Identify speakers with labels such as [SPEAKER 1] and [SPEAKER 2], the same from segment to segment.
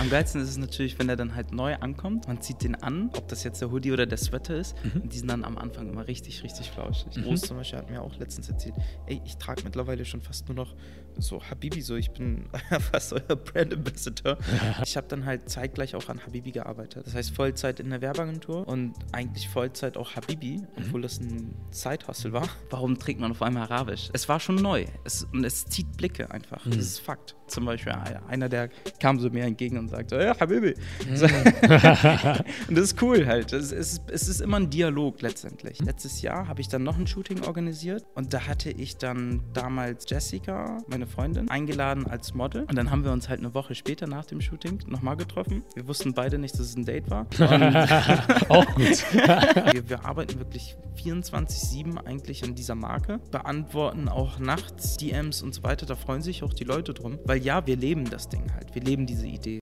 [SPEAKER 1] Am geilsten ist es natürlich, wenn er dann halt neu ankommt. Man zieht den an, ob das jetzt der Hoodie oder der Sweater ist.
[SPEAKER 2] Mhm.
[SPEAKER 1] Und die sind dann am Anfang immer richtig, richtig flauschig.
[SPEAKER 2] Mhm.
[SPEAKER 1] Groß zum Beispiel hat mir auch letztens erzählt, ey, ich trage mittlerweile schon fast nur noch so Habibi, so ich bin fast euer Brand Ambassador. Ich habe dann halt zeitgleich auch an Habibi gearbeitet. Das heißt Vollzeit in der Werbeagentur und eigentlich Vollzeit auch Habibi, obwohl das ein Side-Hustle war. Warum trägt man auf einmal Arabisch? Es war schon neu es, und es zieht Blicke einfach. Das ist Fakt. Zum Beispiel einer, der kam so mir entgegen und sagte, ja, Habibi. So. und das ist cool halt. Es ist, es ist immer ein Dialog letztendlich. Letztes Jahr habe ich dann noch ein Shooting organisiert und da hatte ich dann damals Jessica, meine Freundin, eingeladen als Model. Und dann haben wir uns halt eine Woche später nach dem Shooting nochmal getroffen. Wir wussten beide nicht, dass es ein Date war.
[SPEAKER 2] Auch gut.
[SPEAKER 1] wir, wir arbeiten wirklich 24-7 eigentlich an dieser Marke, beantworten auch nachts DMs und so weiter. Da freuen sich auch die Leute drum. Weil ja, wir leben das Ding halt. Wir leben diese Idee.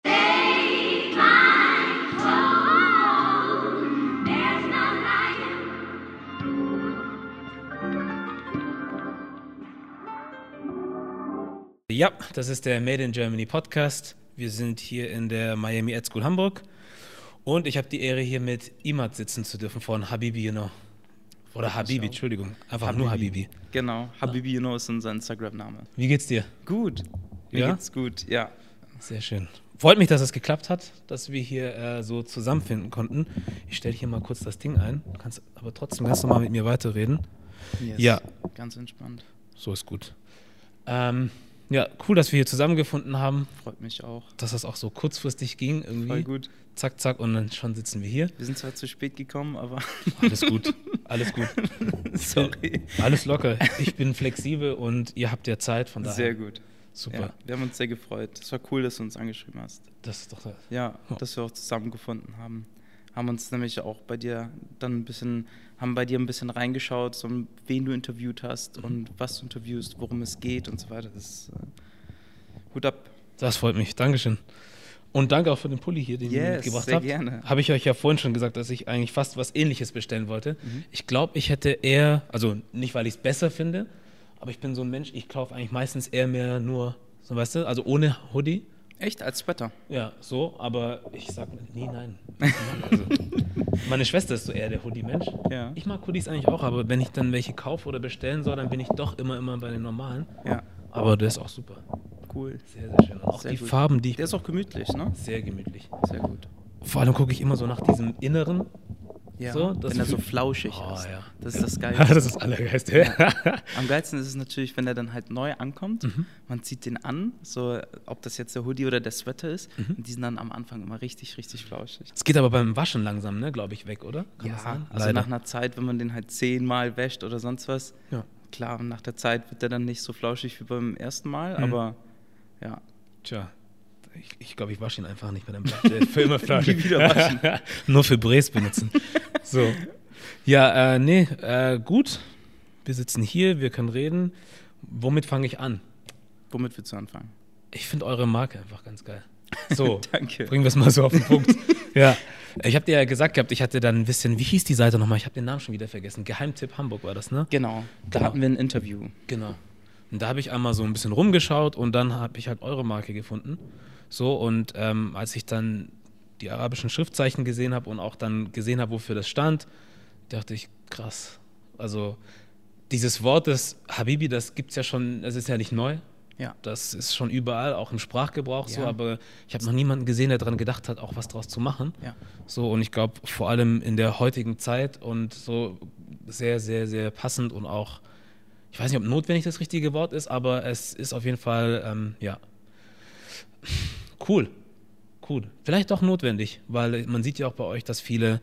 [SPEAKER 2] Ja, das ist der Made in Germany Podcast. Wir sind hier in der Miami Ed School Hamburg und ich habe die Ehre, hier mit Imad sitzen zu dürfen von Habibi, you know. Oder Habibi. Entschuldigung. Einfach nur Habibi.
[SPEAKER 1] Genau. Habibi, you know, ist unser Instagram-Name.
[SPEAKER 2] Wie geht's dir?
[SPEAKER 1] Gut. Mir
[SPEAKER 2] Ja?
[SPEAKER 1] geht's gut, ja.
[SPEAKER 2] Sehr schön. Freut mich, dass es geklappt hat, dass wir hier äh, so zusammenfinden konnten. Ich stelle hier mal kurz das Ding ein. Du kannst aber trotzdem ganz normal mit mir weiterreden.
[SPEAKER 1] Yes.
[SPEAKER 2] Ja.
[SPEAKER 1] Ganz entspannt.
[SPEAKER 2] So ist gut. Ähm, ja, cool, dass wir hier zusammengefunden haben,
[SPEAKER 1] Freut mich auch.
[SPEAKER 2] dass das auch so kurzfristig ging. Irgendwie.
[SPEAKER 1] Voll gut.
[SPEAKER 2] Zack, zack, und dann schon sitzen wir hier.
[SPEAKER 1] Wir sind zwar zu spät gekommen, aber
[SPEAKER 2] Alles gut. Alles gut.
[SPEAKER 1] sorry.
[SPEAKER 2] Alles locker. Ich bin flexibel und ihr habt ja Zeit, von daher.
[SPEAKER 1] Sehr gut.
[SPEAKER 2] Super.
[SPEAKER 1] Ja, wir haben uns sehr gefreut. Es war cool, dass du uns angeschrieben hast.
[SPEAKER 2] Das ist doch.
[SPEAKER 1] Ja,
[SPEAKER 2] Ja.
[SPEAKER 1] dass wir auch zusammengefunden haben. Haben uns nämlich auch bei dir dann ein bisschen, haben bei dir ein bisschen reingeschaut, so wen du interviewt hast
[SPEAKER 2] Mhm.
[SPEAKER 1] und was du interviewst, worum es geht und so weiter. Das ist äh, Hut ab.
[SPEAKER 2] Das freut mich. Dankeschön. Und danke auch für den Pulli hier, den ihr
[SPEAKER 1] Yes,
[SPEAKER 2] mitgebracht
[SPEAKER 1] sehr
[SPEAKER 2] habt.
[SPEAKER 1] gerne.
[SPEAKER 2] Habe ich euch ja vorhin schon gesagt, dass ich eigentlich fast was ähnliches bestellen wollte.
[SPEAKER 1] Mhm.
[SPEAKER 2] Ich glaube, ich hätte eher, also nicht, weil ich es besser finde, aber ich bin so ein Mensch, ich kaufe eigentlich meistens eher mehr nur, so weißt du, also ohne Hoodie.
[SPEAKER 1] Echt, als Sweater.
[SPEAKER 2] Ja, so, aber ich sag nie nein. Also, meine Schwester ist so eher der Hoodie-Mensch.
[SPEAKER 1] Ja.
[SPEAKER 2] Ich mag Hoodies eigentlich auch, aber wenn ich dann welche kaufe oder bestellen soll, dann bin ich doch immer, immer bei den normalen.
[SPEAKER 1] Ja,
[SPEAKER 2] Aber der ist auch super.
[SPEAKER 1] cool.
[SPEAKER 2] Sehr, sehr schön. Auch
[SPEAKER 1] Sehr
[SPEAKER 2] die
[SPEAKER 1] gut.
[SPEAKER 2] Farben, die ich.
[SPEAKER 1] Der ist auch gemütlich, ne?
[SPEAKER 2] sehr gemütlich.
[SPEAKER 1] Sehr gut.
[SPEAKER 2] Vor allem gucke ich immer so nach diesem Inneren.
[SPEAKER 1] Ja,
[SPEAKER 2] So,
[SPEAKER 1] wenn er so flauschig
[SPEAKER 2] Oh,
[SPEAKER 1] ist.
[SPEAKER 2] ja.
[SPEAKER 1] Das ist das
[SPEAKER 2] Ja,
[SPEAKER 1] Geilste.
[SPEAKER 2] das ist das Allergeilste.
[SPEAKER 1] Am geilsten ist es natürlich, wenn er dann halt neu ankommt.
[SPEAKER 2] Mhm.
[SPEAKER 1] Man zieht den an, so ob das jetzt der Hoodie oder der Sweater ist.
[SPEAKER 2] Mhm.
[SPEAKER 1] Und die sind dann am Anfang immer richtig, richtig flauschig.
[SPEAKER 2] Es geht aber beim Waschen langsam, ne, glaube ich, weg, oder? Kann sein?
[SPEAKER 1] also nach einer Zeit, wenn man den halt zehnmal wäscht oder sonst was,
[SPEAKER 2] Ja.
[SPEAKER 1] klar, nach der Zeit wird der dann nicht so flauschig wie beim ersten Mal,
[SPEAKER 2] Mhm.
[SPEAKER 1] aber ja.
[SPEAKER 2] Tja, ich, ich glaube, ich wasche ihn einfach nicht, wenn er bleibt. Der ist Für immer Flasche.
[SPEAKER 1] Nie wieder waschen.
[SPEAKER 2] Nur für Bres benutzen. So. Ja, äh, nee, äh, gut. Wir sitzen hier, wir können reden. Womit fange ich an?
[SPEAKER 1] Womit willst du anfangen?
[SPEAKER 2] Ich finde eure Marke einfach ganz geil. So,
[SPEAKER 1] Danke.
[SPEAKER 2] bringen wir es mal so auf den Punkt. ja, ich habe dir ja gesagt gehabt, ich hatte dann ein bisschen, wie hieß die Seite nochmal? Ich habe den Namen schon wieder vergessen. Geheimtipp Hamburg war das, ne?
[SPEAKER 1] Genau, da
[SPEAKER 2] Genau.
[SPEAKER 1] hatten wir ein Interview.
[SPEAKER 2] Genau. Und da habe ich einmal so ein bisschen rumgeschaut und dann habe ich halt eure Marke gefunden. So, und ähm, als ich dann die arabischen Schriftzeichen gesehen habe und auch dann gesehen habe, wofür das stand, dachte ich, krass. Also dieses Wort des Habibi, das gibt es ja schon, das ist ja nicht neu.
[SPEAKER 1] Ja.
[SPEAKER 2] Das ist schon überall, auch im Sprachgebrauch so,
[SPEAKER 1] Ja.
[SPEAKER 2] aber ich habe noch niemanden gesehen, der daran gedacht hat, auch was draus zu machen.
[SPEAKER 1] Ja.
[SPEAKER 2] So, und ich glaube, vor allem in der heutigen Zeit und so sehr, sehr, sehr passend und auch, ich weiß nicht, ob notwendig das richtige Wort ist, aber es ist auf jeden Fall, ähm, ja, cool. Cool. Vielleicht auch notwendig, weil man sieht ja auch bei euch, dass viele,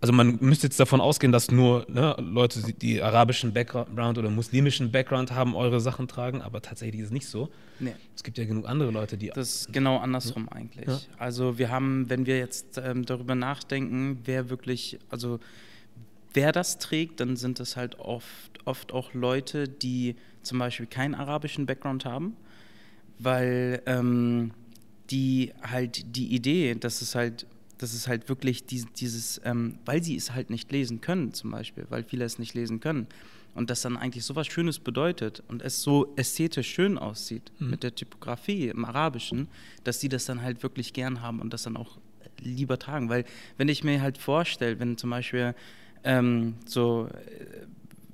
[SPEAKER 2] also man müsste jetzt davon ausgehen, dass nur ne, Leute, die- arabischen Background oder muslimischen Background haben, eure Sachen tragen, aber tatsächlich ist es nicht so.
[SPEAKER 1] Nee.
[SPEAKER 2] Es gibt ja genug andere Leute, die.
[SPEAKER 1] Das ist genau andersrum eigentlich.
[SPEAKER 2] Ja.
[SPEAKER 1] Also wir haben, wenn wir jetzt ähm, darüber nachdenken, wer wirklich, also wer das trägt, dann sind es halt oft, oft auch Leute, die zum Beispiel keinen arabischen Background haben, weil ähm, die halt die Idee, dass es halt, dass es halt wirklich dies, dieses, ähm, weil sie es halt nicht lesen können zum Beispiel, weil viele es nicht lesen können. und das dann eigentlich so was Schönes bedeutet und es so ästhetisch schön aussieht mhm. mit der Typografie im Arabischen, dass die das dann halt wirklich gern haben und das dann auch lieber tragen. Weil wenn ich mir halt vorstelle, wenn zum Beispiel ähm, so, äh,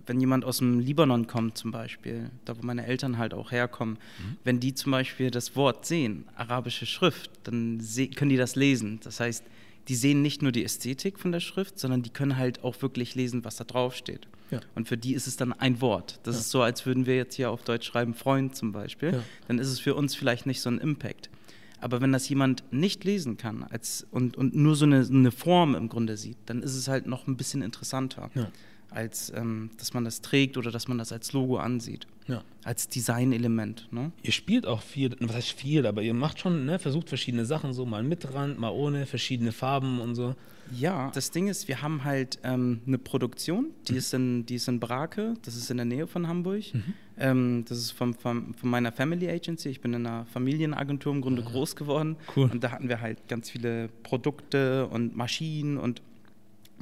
[SPEAKER 1] wenn jemand aus dem Libanon kommt zum Beispiel, da wo meine Eltern halt auch herkommen, mhm. wenn die zum Beispiel das Wort sehen, arabische Schrift, dann können die das lesen. Das heißt, die sehen nicht nur die Ästhetik von der Schrift, sondern die können halt auch wirklich lesen, was da drauf steht. Ja. Und für die ist es dann ein Wort. Das ja. ist so, als würden wir jetzt hier auf Deutsch schreiben, Freund zum Beispiel. Ja. Dann ist es für uns vielleicht nicht so ein Impact. Aber wenn das jemand nicht lesen kann als, und, und nur so eine, eine Form im Grunde sieht, dann ist es halt noch ein bisschen interessanter, ja. Als ähm, dass man das trägt oder dass man das als Logo ansieht. Ja. Als Designelement. Ne?
[SPEAKER 2] Ihr spielt auch viel, was heißt viel, aber ihr macht schon, ne, versucht verschiedene Sachen, so mal mit Rand, mal ohne, verschiedene Farben und so.
[SPEAKER 1] Ja, das Ding ist, wir haben halt ähm, eine Produktion, die, mhm. ist in, die ist in Brake, das ist in der Nähe von Hamburg. Mhm. Ähm, das ist von, von, von, meiner Family Agency. Ich bin in einer Familienagentur im Grunde ah, groß geworden. Cool. Und da hatten wir halt ganz viele Produkte und Maschinen und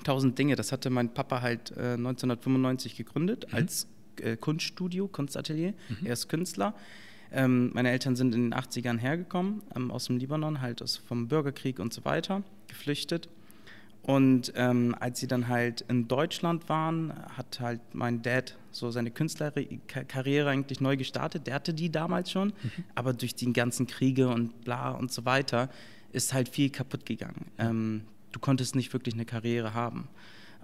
[SPEAKER 1] tausend Dinge. Das hatte mein Papa halt äh, 1995 gegründet mhm. als äh, Kunststudio, Kunstatelier. Mhm. Er ist Künstler. Ähm, meine Eltern sind in den 80ern hergekommen, ähm, aus dem Libanon, halt aus, vom Bürgerkrieg und so weiter, geflüchtet. Und ähm, als sie dann halt in Deutschland waren, hat halt mein Dad so seine Künstlerkarriere eigentlich neu gestartet. Der hatte die damals schon, mhm. aber durch die ganzen Kriege und bla und so weiter ist halt viel kaputt gegangen. Du konntest nicht wirklich eine Karriere haben.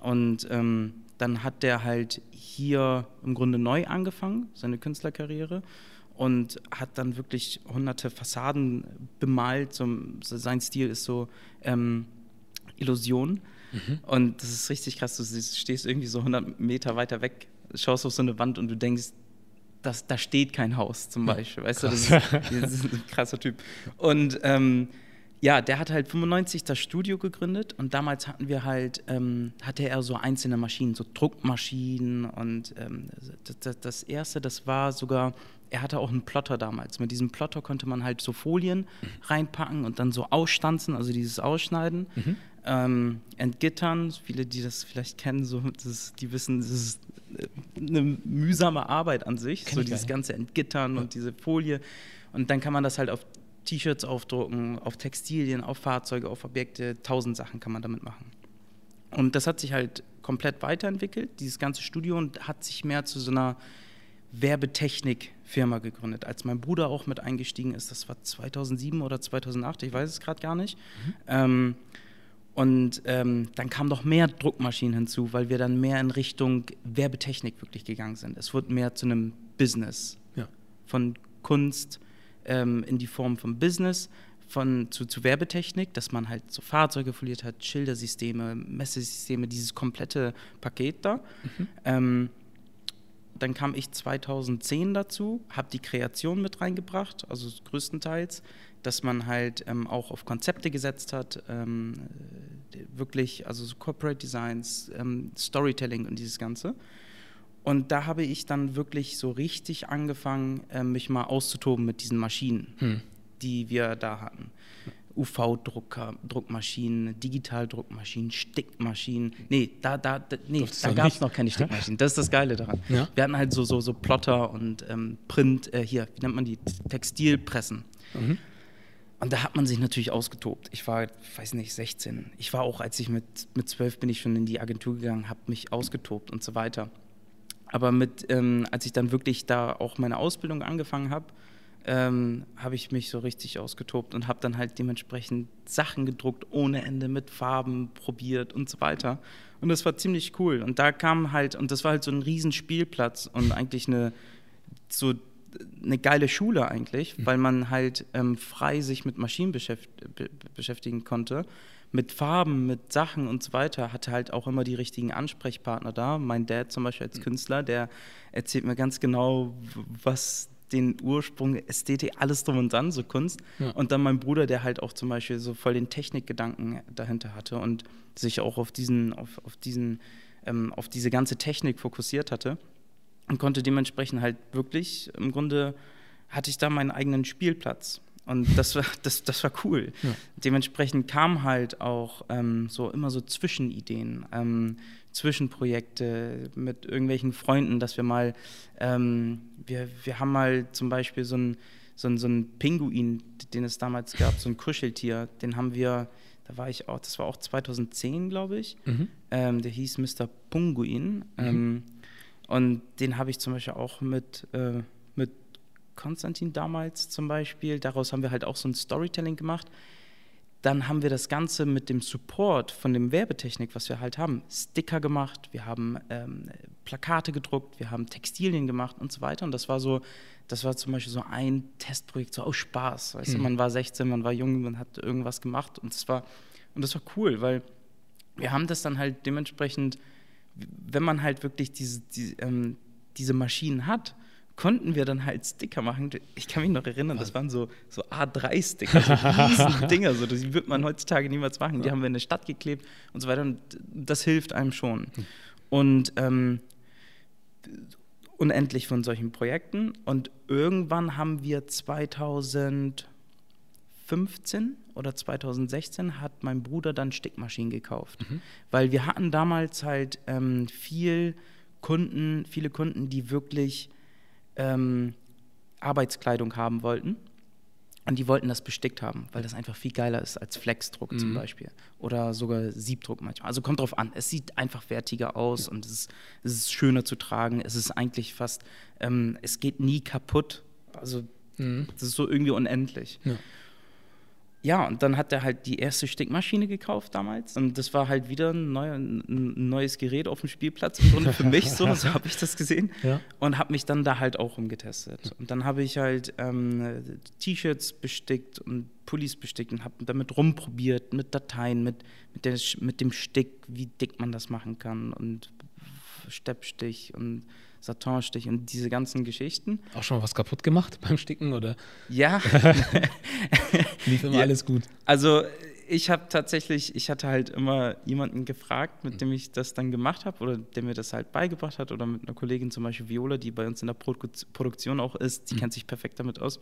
[SPEAKER 1] Und ähm, dann hat der halt hier im Grunde neu angefangen, seine Künstlerkarriere und hat dann wirklich hunderte Fassaden bemalt. So, sein Stil ist so ähm, Illusion. Mhm. Und das ist richtig krass. Du stehst irgendwie so 100 Meter weiter weg, schaust auf so eine Wand und du denkst, das, da steht kein Haus zum Beispiel. Weißt Krass. du, das ist, das ist, ein krasser Typ. Und ähm, ja, der hat halt 95 das Studio gegründet und damals hatten wir halt, ähm, hatte er so einzelne Maschinen, so Druckmaschinen und ähm, das, das, erste, das war sogar, er hatte auch einen Plotter damals. Mit diesem Plotter konnte man halt so Folien mhm. reinpacken und dann so ausstanzen, also dieses Ausschneiden. Mhm ähm, entgittern. Viele, die das vielleicht kennen, so, das, die wissen, das ist äh, eine mühsame Arbeit an sich, Kenn so dieses ganze Entgittern ja. und diese Folie. Und dann kann man das halt auf T-Shirts aufdrucken, auf Textilien, auf Fahrzeuge, auf Objekte, tausend Sachen kann man damit machen. Und das hat sich halt komplett weiterentwickelt, dieses ganze Studio, und hat sich mehr zu so einer Werbetechnik-Firma gegründet. Als mein Bruder auch mit eingestiegen ist, das war 2007 oder 2008, ich weiß es gerade gar nicht. Mhm. Ähm, und ähm, dann kamen noch mehr Druckmaschinen hinzu, weil wir dann mehr in Richtung Werbetechnik wirklich gegangen sind. Es wurde mehr zu einem Business. Ja. Von Kunst ähm, in die Form von Business, von, zu, zu, Werbetechnik, dass man halt so Fahrzeuge foliert hat, Schildersysteme, Messesysteme, dieses komplette Paket da. Mhm. Ähm, dann kam ich 2010 dazu, habe die Kreation mit reingebracht, also größtenteils dass man halt ähm, auch auf Konzepte gesetzt hat, ähm, wirklich, also so Corporate Designs, ähm, Storytelling und dieses Ganze. Und da habe ich dann wirklich so richtig angefangen, äh, mich mal auszutoben mit diesen Maschinen, hm. die wir da hatten. UV-Drucker, Druckmaschinen, Digitaldruckmaschinen, Stickmaschinen. Nee, da, da, da, nee, da gab es noch keine Stickmaschinen. Das ist das Geile daran. Ja? Wir hatten halt so, so, so Plotter und ähm, Print, äh, hier, wie nennt man die? Textilpressen. Mhm. Und da hat man sich natürlich ausgetobt. Ich war, weiß nicht, 16. Ich war auch, als ich mit, mit 12 bin ich schon in die Agentur gegangen, habe mich ausgetobt und so weiter. Aber mit, ähm, als ich dann wirklich da auch meine Ausbildung angefangen habe, ähm, habe ich mich so richtig ausgetobt und habe dann halt dementsprechend Sachen gedruckt ohne Ende mit Farben probiert und so weiter. Und das war ziemlich cool. Und da kam halt, und das war halt so ein Riesenspielplatz und eigentlich eine so eine geile Schule eigentlich, mhm. weil man halt ähm, frei sich mit Maschinen beschäft beschäftigen konnte. Mit Farben, mit Sachen und so weiter, hatte halt auch immer die richtigen Ansprechpartner da. Mein Dad zum Beispiel als mhm. Künstler, der erzählt mir ganz genau, was den Ursprung, Ästhetik, alles drum und dran, so Kunst. Ja. Und dann mein Bruder, der halt auch zum Beispiel so voll den Technikgedanken dahinter hatte und sich auch auf diesen, auf, auf diesen, ähm, auf diese ganze Technik fokussiert hatte und konnte dementsprechend halt wirklich, im Grunde hatte ich da meinen eigenen Spielplatz. Und das war, das, das war cool. Ja. Dementsprechend kamen halt auch ähm, so immer so Zwischenideen, ähm, Zwischenprojekte mit irgendwelchen Freunden, dass wir mal, ähm, wir, wir haben mal zum Beispiel so einen so so ein Pinguin, den es damals gab, so ein Kuscheltier, den haben wir, da war ich auch, das war auch 2010, glaube ich. Mhm. Ähm, der hieß Mr. Punguin. Mhm. Ähm, und den habe ich zum Beispiel auch mit, äh, mit Konstantin damals zum Beispiel. Daraus haben wir halt auch so ein Storytelling gemacht. Dann haben wir das Ganze mit dem Support von dem Werbetechnik, was wir halt haben, Sticker gemacht, wir haben ähm, Plakate gedruckt, wir haben Textilien gemacht und so weiter. Und das war so, das war zum Beispiel so ein Testprojekt, so aus Spaß. Weißt mhm. du, man war 16, man war jung, man hat irgendwas gemacht und das war, und das war cool, weil wir haben das dann halt dementsprechend, wenn man halt wirklich diese, die, ähm, diese Maschinen hat, konnten wir dann halt Sticker machen. Ich kann mich noch erinnern, das waren so, so A3-Sticker, so riesen Dinger, so, die wird man heutzutage niemals machen. Die haben wir in der Stadt geklebt und so weiter und das hilft einem schon. Hm. Und ähm, unendlich von solchen Projekten und irgendwann haben wir 2015 oder 2016 hat mein Bruder dann Stickmaschinen gekauft, mhm. weil wir hatten damals halt ähm, viel Kunden, viele Kunden, die wirklich ähm, Arbeitskleidung haben wollten. Und die wollten das bestickt haben, weil das einfach viel geiler ist als Flexdruck mhm. zum Beispiel. Oder sogar Siebdruck manchmal. Also kommt drauf an. Es sieht einfach wertiger aus und es ist, es ist schöner zu tragen. Es ist eigentlich fast, ähm, es geht nie kaputt. Also mhm. das ist so irgendwie unendlich. Ja ja, und dann hat er halt die erste Stickmaschine gekauft damals. Und das war halt wieder ein, neu, ein neues Gerät auf dem Spielplatz im Grunde für mich, so, so habe ich das gesehen. Ja. Und habe mich dann da halt auch umgetestet. Und dann habe ich halt ähm, T-Shirts bestickt und Pullis bestickt und habe damit rumprobiert, mit Dateien, mit, mit, der, mit dem Stick, wie dick man das machen kann und Steppstich und Satinstich und diese ganzen Geschichten.
[SPEAKER 2] Auch schon was kaputt gemacht beim Sticken oder?
[SPEAKER 1] Ja.
[SPEAKER 2] Lief immer ja. alles gut.
[SPEAKER 1] Also ich habe tatsächlich, ich hatte halt immer jemanden gefragt, mit dem ich das dann gemacht habe oder der mir das halt beigebracht hat oder mit einer Kollegin zum Beispiel Viola, die bei uns in der Produ Produktion auch ist, die mhm. kennt sich perfekt damit aus.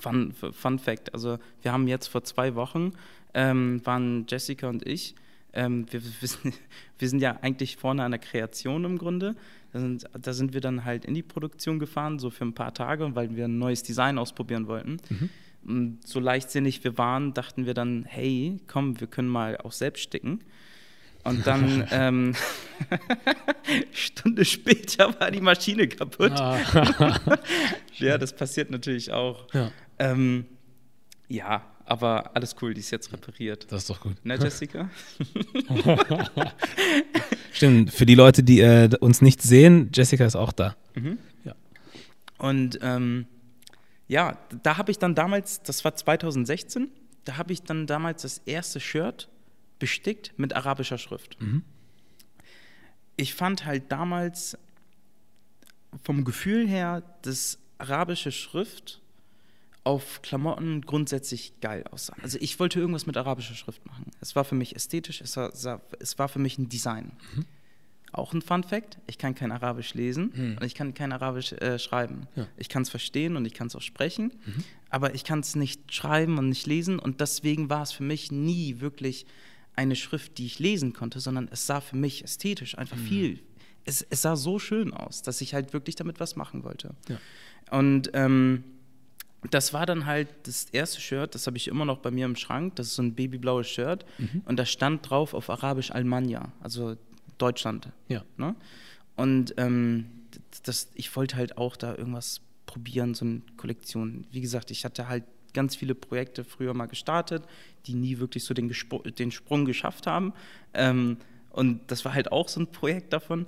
[SPEAKER 1] Fun, Fun Fact, also wir haben jetzt vor zwei Wochen, ähm, waren Jessica und ich, ähm, wir, wir, sind, wir, sind, ja eigentlich vorne an der Kreation im Grunde. Da sind, da sind, wir dann halt in die Produktion gefahren, so für ein paar Tage, weil wir ein neues Design ausprobieren wollten. Mhm. Und so leichtsinnig wir waren, dachten wir dann, hey, komm, wir können mal auch selbst sticken. Und dann, ähm, Stunde später war die Maschine kaputt. Ah. ja, das passiert natürlich auch. Ja. Ähm, ja, aber alles cool, die ist jetzt repariert.
[SPEAKER 2] Das ist doch gut.
[SPEAKER 1] Ne, Jessica?
[SPEAKER 2] Stimmt, für die Leute, die äh, uns nicht sehen, Jessica ist auch da. Mhm.
[SPEAKER 1] Ja. Und ähm, ja, da habe ich dann damals, das war 2016, da habe ich dann damals das erste Shirt bestickt mit arabischer Schrift. Mhm. Ich fand halt damals vom Gefühl her, dass arabische Schrift auf Klamotten grundsätzlich geil aussahen. Also ich wollte irgendwas mit arabischer Schrift machen. Es war für mich ästhetisch, es war, es war für mich ein Design. Mhm. Auch ein Fun Fact, ich kann kein Arabisch lesen mhm. und ich kann kein Arabisch äh, schreiben. Ja. Ich kann es verstehen und ich kann es auch sprechen, mhm. aber ich kann es nicht schreiben und nicht lesen und deswegen war es für mich nie wirklich eine Schrift, die ich lesen konnte, sondern es sah für mich ästhetisch einfach mhm. viel, es, es, sah so schön aus, dass ich halt wirklich damit was machen wollte. Ja. Und ähm, das war dann halt das erste Shirt, das habe ich immer noch bei mir im Schrank. Das ist so ein babyblaues Shirt. Mhm. Und da stand drauf auf Arabisch Almania, also Deutschland. Ja. Ne? Und ähm, das, ich wollte halt auch da irgendwas probieren, so eine Kollektion. Wie gesagt, ich hatte halt ganz viele Projekte früher mal gestartet, die nie wirklich so den, den Sprung geschafft haben. Ähm, und das war halt auch so ein Projekt davon.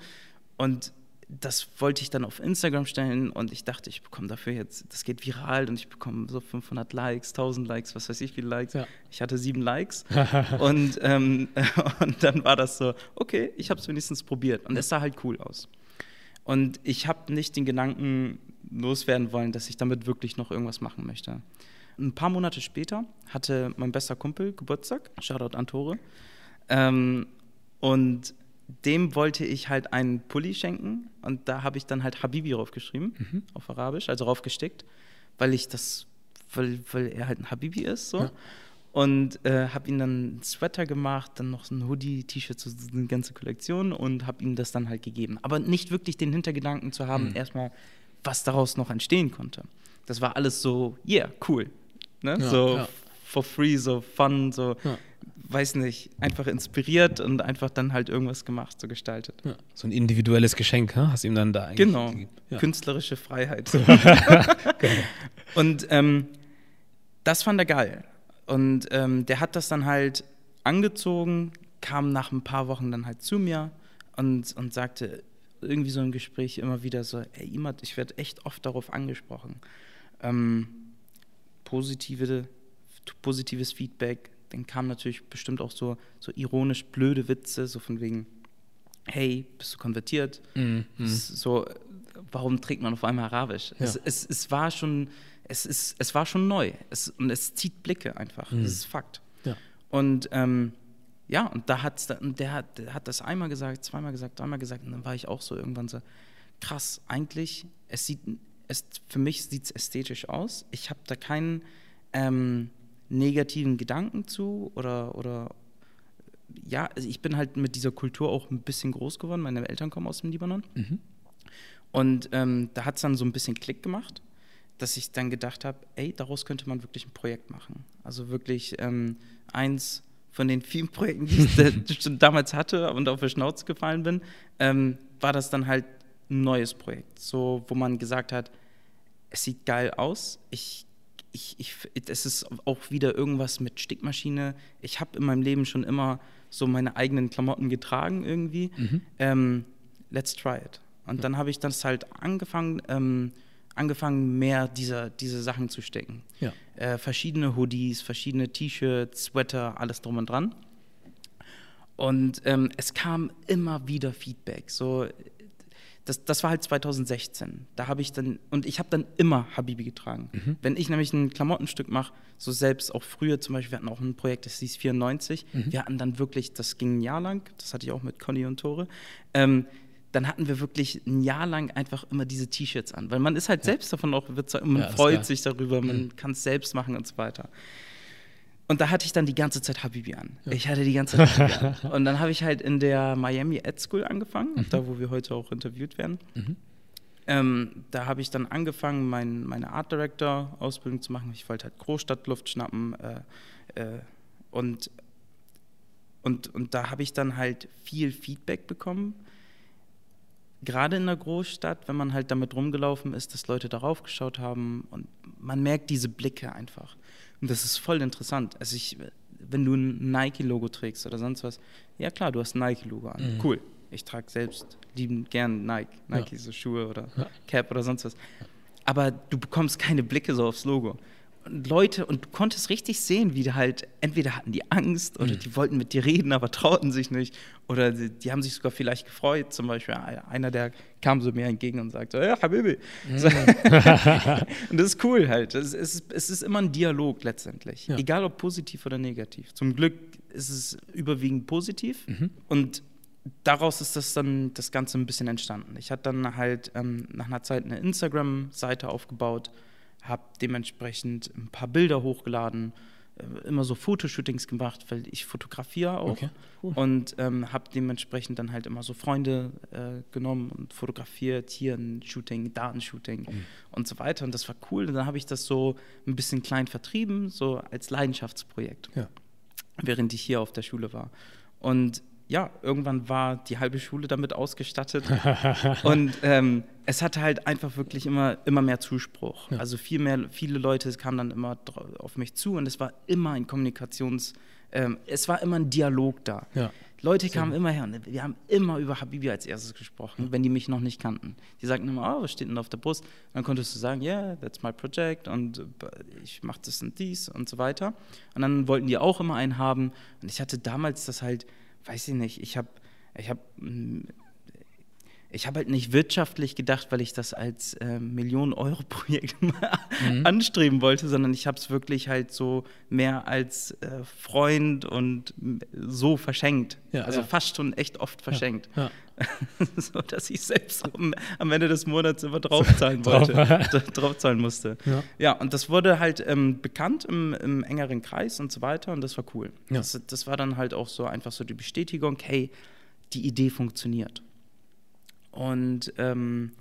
[SPEAKER 1] Und das wollte ich dann auf Instagram stellen und ich dachte, ich bekomme dafür jetzt, das geht viral und ich bekomme so 500 Likes, 1000 Likes, was weiß ich, wie viele Likes. Ja. Ich hatte sieben Likes und, ähm, und dann war das so, okay, ich habe es wenigstens probiert und es sah halt cool aus. Und ich habe nicht den Gedanken loswerden wollen, dass ich damit wirklich noch irgendwas machen möchte. Ein paar Monate später hatte mein bester Kumpel Geburtstag, Shoutout an Tore, ähm, und dem wollte ich halt einen Pulli schenken und da habe ich dann halt Habibi draufgeschrieben, mhm. auf Arabisch, also draufgestickt, weil ich das weil, weil er halt ein Habibi ist, so.
[SPEAKER 2] Ja.
[SPEAKER 1] Und äh, habe ihm dann einen Sweater gemacht, dann noch so ein Hoodie, T-Shirt, so eine ganze Kollektion und habe ihm das dann halt gegeben. Aber nicht wirklich den Hintergedanken zu haben,
[SPEAKER 2] Mhm.
[SPEAKER 1] erstmal, was daraus noch entstehen konnte. Das war alles so, yeah, cool. Ne?
[SPEAKER 2] Ja,
[SPEAKER 1] so
[SPEAKER 2] ja.
[SPEAKER 1] for free, so fun, so,
[SPEAKER 2] Ja.
[SPEAKER 1] Weiß nicht, einfach inspiriert und einfach dann halt irgendwas gemacht, so gestaltet.
[SPEAKER 2] Ja. So ein individuelles Geschenk, hä? hast du ihm dann da eigentlich
[SPEAKER 1] Genau.
[SPEAKER 2] Ja.
[SPEAKER 1] künstlerische Freiheit. und ähm, das fand er geil. Und ähm, der hat das dann halt angezogen, kam nach ein paar Wochen dann halt zu mir und, und sagte irgendwie so im Gespräch immer wieder so, ey Imad, ich werde echt oft darauf angesprochen. Ähm, positive, positives Feedback, dann kam natürlich bestimmt auch so, so ironisch blöde Witze, so von wegen, hey, bist du konvertiert?
[SPEAKER 2] Mhm. Mhm.
[SPEAKER 1] So, warum trägt man auf einmal Arabisch?
[SPEAKER 2] Ja.
[SPEAKER 1] Es, es, es war schon, es, ist, es war schon neu. Es, und es zieht Blicke einfach.
[SPEAKER 2] Mhm.
[SPEAKER 1] Das ist Fakt.
[SPEAKER 2] Ja.
[SPEAKER 1] Und ähm, ja, und da hat's und der hat, der hat das einmal gesagt, zweimal gesagt, dreimal gesagt, und dann war ich auch so irgendwann so, krass, eigentlich, es sieht, es, für mich sieht es ästhetisch aus. Ich habe da keinen ähm, negativen Gedanken zu oder, oder ja, also ich bin halt mit dieser Kultur auch ein bisschen groß geworden. Meine Eltern kommen aus dem Libanon.
[SPEAKER 2] Mhm.
[SPEAKER 1] Und ähm, da hat es dann so ein bisschen Klick gemacht, dass ich dann gedacht habe, ey, daraus könnte man wirklich ein Projekt machen. Also wirklich ähm, eins von den vielen Projekten, die ich da- damals hatte und auf die Schnauze gefallen bin, ähm, war das dann halt ein neues Projekt. So, wo man gesagt hat, es sieht geil aus. Ich, ich, ich, es ist auch wieder irgendwas mit Stickmaschine. Ich habe in meinem Leben schon immer so meine eigenen Klamotten getragen irgendwie.
[SPEAKER 2] Mhm.
[SPEAKER 1] Ähm, let's try it. Und dann habe ich das halt angefangen, ähm, angefangen mehr dieser, diese Sachen zu stecken.
[SPEAKER 2] Ja.
[SPEAKER 1] Äh, verschiedene Hoodies, verschiedene T-Shirts, Sweater, alles drum und dran. Und ähm, es kam immer wieder Feedback. So, das, das war halt 2016. Da habe ich dann, und ich habe dann immer Habibi getragen. Wenn ich nämlich ein Klamottenstück mache, so selbst auch früher zum Beispiel, wir hatten auch ein Projekt, das hieß 94. Wir hatten dann wirklich, das ging ein Jahr lang, das hatte ich auch mit Conny und Tore. Ähm, dann hatten wir wirklich ein Jahr lang einfach immer diese T-Shirts an, weil man ist halt selbst davon auch man
[SPEAKER 2] Ja,
[SPEAKER 1] freut sich darüber, man kann es selbst machen und so weiter. Und da hatte ich dann die ganze Zeit Habibi an. Ich hatte die ganze Zeit Habibi an. Und dann habe ich halt in der Miami Ed School angefangen, da wo wir heute auch interviewt werden. Ähm, da habe ich dann angefangen, mein, meine Art Director Ausbildung zu machen. Ich wollte halt Großstadtluft schnappen äh, äh, und, und, und da habe ich dann halt viel Feedback bekommen. Gerade in der Großstadt, wenn man halt damit rumgelaufen ist, dass Leute darauf geschaut haben und man merkt diese Blicke einfach. Und das ist voll interessant. Also ich, wenn du ein Nike-Logo trägst oder sonst was, ja klar, du hast ein Nike-Logo an.
[SPEAKER 2] Mhm.
[SPEAKER 1] Cool. Ich trage selbst liebend gern Nike, Nike so Schuhe oder
[SPEAKER 2] Ja.
[SPEAKER 1] Cap oder sonst was. Aber du bekommst keine Blicke so aufs Logo. Leute, und du konntest richtig sehen, wie die halt, entweder hatten die Angst oder
[SPEAKER 2] Mhm.
[SPEAKER 1] die wollten mit dir reden, aber trauten sich nicht. Oder die, die haben sich sogar vielleicht gefreut. Zum Beispiel einer, der kam so mir entgegen und sagte, ja, Habibi. So. und das ist cool halt. Es ist, es ist immer ein Dialog letztendlich.
[SPEAKER 2] Ja.
[SPEAKER 1] Egal ob positiv oder negativ. Zum Glück ist es überwiegend positiv.
[SPEAKER 2] Mhm.
[SPEAKER 1] Und daraus ist das dann das Ganze ein bisschen entstanden. Ich hatte dann halt ähm, nach einer Zeit eine Instagram-Seite aufgebaut, habe dementsprechend ein paar Bilder hochgeladen, äh, immer so Fotoshootings gemacht, weil ich fotografiere auch.
[SPEAKER 2] Okay, cool.
[SPEAKER 1] Und ähm, habe dementsprechend dann halt immer so Freunde äh, genommen und fotografiert, hier ein Shooting, da ein Shooting
[SPEAKER 2] Mhm.
[SPEAKER 1] und so weiter. Und das war cool. Und dann habe ich das so ein bisschen klein vertrieben, so als Leidenschaftsprojekt
[SPEAKER 2] Ja.
[SPEAKER 1] während ich hier auf der Schule war. Und ja, irgendwann war die halbe Schule damit ausgestattet. und ähm, es hatte halt einfach wirklich immer, immer mehr Zuspruch.
[SPEAKER 2] Ja.
[SPEAKER 1] Also viel mehr, viele Leute kamen dann immer auf mich zu und es war immer ein Kommunikations-, ähm, es war immer ein Dialog da.
[SPEAKER 2] Ja.
[SPEAKER 1] Leute kamen immer her und wir haben immer über Habibi als erstes gesprochen, wenn die mich noch nicht kannten. Die sagten immer, oh, was steht denn auf der Brust? Dann konntest du sagen, yeah, that's my project und äh, ich mache das und dies und so weiter. Und dann wollten die auch immer einen haben. Und ich hatte damals das halt, weiß ich nicht, ich habe, ich habe, ich habe halt nicht wirtschaftlich gedacht, weil ich das als äh, Millionen-Euro-Projekt anstreben wollte, sondern ich habe es wirklich halt so mehr als äh, Freund und so verschenkt.
[SPEAKER 2] Ja,
[SPEAKER 1] also
[SPEAKER 2] ja.
[SPEAKER 1] fast schon echt oft verschenkt.
[SPEAKER 2] Ja.
[SPEAKER 1] so dass ich selbst am, am Ende des Monats immer draufzahlen wollte, dra- draufzahlen musste.
[SPEAKER 2] Ja.
[SPEAKER 1] Ja, und das wurde halt ähm, bekannt im, im engeren Kreis und so weiter und das war cool.
[SPEAKER 2] Ja.
[SPEAKER 1] Das, das war dann halt auch so einfach so die Bestätigung, hey, die Idee funktioniert. Und ähm,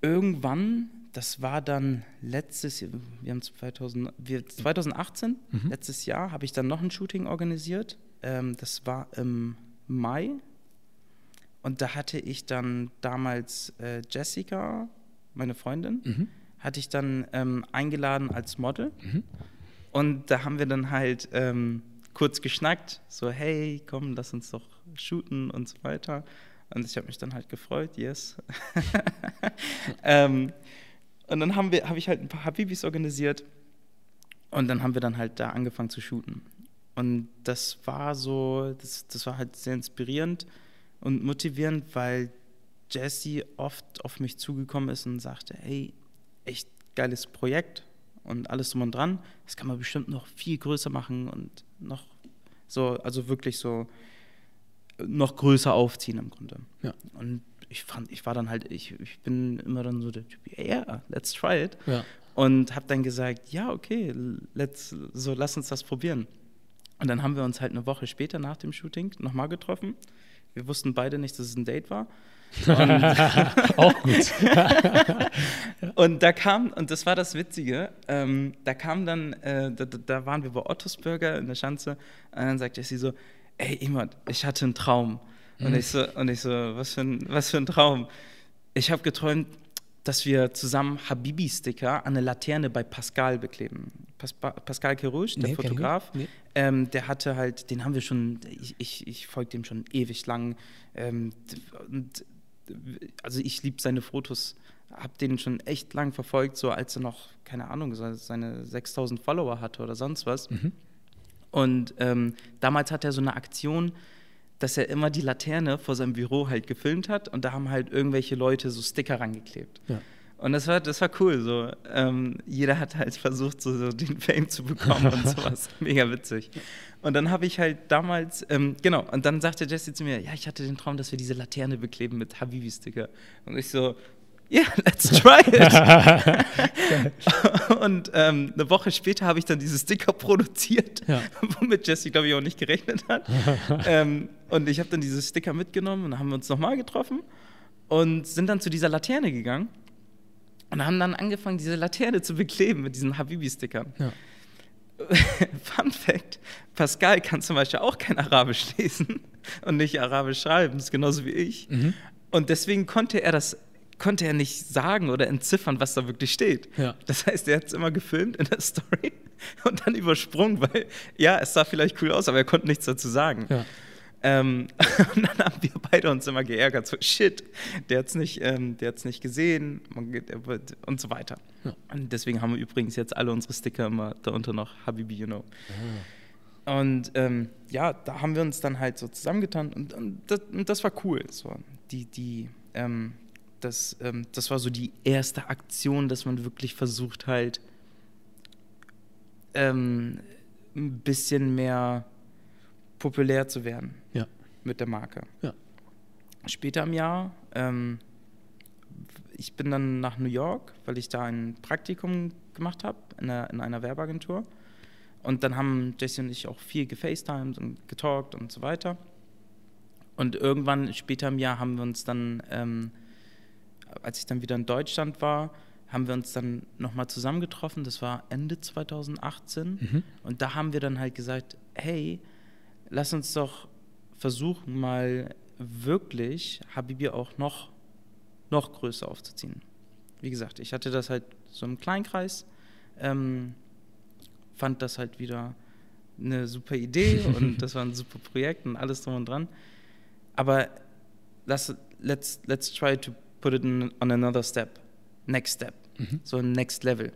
[SPEAKER 1] irgendwann, das war dann letztes Jahr, wir haben 2000, wir, 2018, letztes Jahr, habe ich dann noch ein Shooting organisiert. Ähm, das war im Mai. Und da hatte ich dann damals äh, Jessica, meine Freundin, hatte ich dann ähm, eingeladen als Model. Und da haben wir dann halt ähm, kurz geschnackt, so hey, komm, lass uns doch shooten und so weiter. Und ich habe mich dann halt gefreut, yes. ähm, und dann haben wir, habe ich halt ein paar Habibis organisiert und dann haben wir dann halt da angefangen zu shooten. Und das war so, das, das war halt sehr inspirierend und motivierend, weil Jesse oft auf mich zugekommen ist und sagte, hey, echt geiles Projekt und alles drum und dran. Das kann man bestimmt noch viel größer machen und noch so, also wirklich so noch größer aufziehen im Grunde.
[SPEAKER 2] Ja.
[SPEAKER 1] Und ich fand, ich war dann halt, ich, ich bin immer dann so der Typ, ja, yeah, let's try it.
[SPEAKER 2] Ja.
[SPEAKER 1] Und habe dann gesagt, ja, okay, let's, so lass uns das probieren. Und dann haben wir uns halt eine Woche später nach dem Shooting nochmal getroffen. Wir wussten beide nicht, dass es ein Date war.
[SPEAKER 2] Auch gut.
[SPEAKER 1] Und da kam, und das war das Witzige, ähm, da kam dann, äh, da, da- waren wir bei Ottos Burger in der Schanze, und dann sagt Jessie so, ey Imad, ich hatte einen Traum. Und ich so, und ich so, was für ein, was für ein Traum? Ich habe geträumt, dass wir zusammen Habibi-Sticker an eine Laterne bei Pascal bekleben. Pas Pa- Pascal Kerouche, der
[SPEAKER 2] Nee,
[SPEAKER 1] Fotograf.
[SPEAKER 2] Nee.
[SPEAKER 1] ähm, der hatte halt, den haben wir schon, ich, ich, ich folge dem schon ewig lang. Ähm, und also ich liebe seine Fotos, habe den schon echt lang verfolgt, so als er noch, keine Ahnung, seine 6000 Follower hatte oder sonst was. Und ähm, damals hat er so eine Aktion, dass er immer die Laterne vor seinem Büro halt gefilmt hat und da haben halt irgendwelche Leute so Sticker rangeklebt.
[SPEAKER 2] Ja.
[SPEAKER 1] Und das war, das war cool. So. Ähm, jeder hat halt versucht, so, so den Fame zu bekommen und sowas. Mega witzig. Und dann habe ich halt damals, ähm, genau, und dann sagte Jesse zu mir, ja, ich hatte den Traum, dass wir diese Laterne bekleben mit Habibi-Sticker. Und ich so, yeah, let's try it. und ähm, eine Woche später habe ich dann diese Sticker produziert,
[SPEAKER 2] Ja.
[SPEAKER 1] womit Jesse, glaube ich, auch nicht gerechnet hat. ähm, und ich habe dann diese Sticker mitgenommen und haben wir uns nochmal getroffen und sind dann zu dieser Laterne gegangen und haben dann angefangen, diese Laterne zu bekleben mit diesen Habibi-Stickern.
[SPEAKER 2] Ja.
[SPEAKER 1] Fun Fact: Pascal kann zum Beispiel auch kein Arabisch lesen und nicht Arabisch schreiben, das ist genauso wie ich.
[SPEAKER 2] Mhm.
[SPEAKER 1] Und deswegen konnte er das konnte er nicht sagen oder entziffern, was da wirklich steht.
[SPEAKER 2] Ja.
[SPEAKER 1] Das heißt, er hat es immer gefilmt in der Story und dann übersprungen, weil ja, es sah vielleicht cool aus, aber er konnte nichts dazu sagen.
[SPEAKER 2] Ja.
[SPEAKER 1] Ähm, und dann haben wir beide uns immer geärgert, so shit, der hat es nicht, ähm, der hat's nicht gesehen und so weiter.
[SPEAKER 2] Ja.
[SPEAKER 1] Und deswegen haben wir übrigens jetzt alle unsere Sticker immer darunter noch Habibi, you know. Und ähm, ja, da haben wir uns dann halt so zusammengetan und, und, das, und das war cool. So. Die, die, ähm, das, ähm, das war so die erste Aktion, dass man wirklich versucht halt ähm, ein bisschen mehr populär zu werden
[SPEAKER 2] Ja.
[SPEAKER 1] mit der Marke.
[SPEAKER 2] Ja.
[SPEAKER 1] Später im Jahr, ähm, ich bin dann nach New York, weil ich da ein Praktikum gemacht habe in, einer- in einer Werbeagentur. Und dann haben Jesse und ich auch viel gefacetimed und getalkt und so weiter. Und irgendwann später im Jahr haben wir uns dann, ähm, als ich dann wieder in Deutschland war, haben wir uns dann nochmal zusammengetroffen. Das war Ende 2018.
[SPEAKER 2] Mhm.
[SPEAKER 1] Und da haben wir dann halt gesagt, hey, lass uns doch versuchen, mal wirklich Habibi auch noch, noch größer aufzuziehen. Wie gesagt, ich hatte das halt so im Kleinkreis, ähm, fand das halt wieder eine super Idee und das war ein super Projekt und alles drum und dran. Aber let's, let's try to put it in, on another step, next step,
[SPEAKER 2] Mhm.
[SPEAKER 1] so ein next level.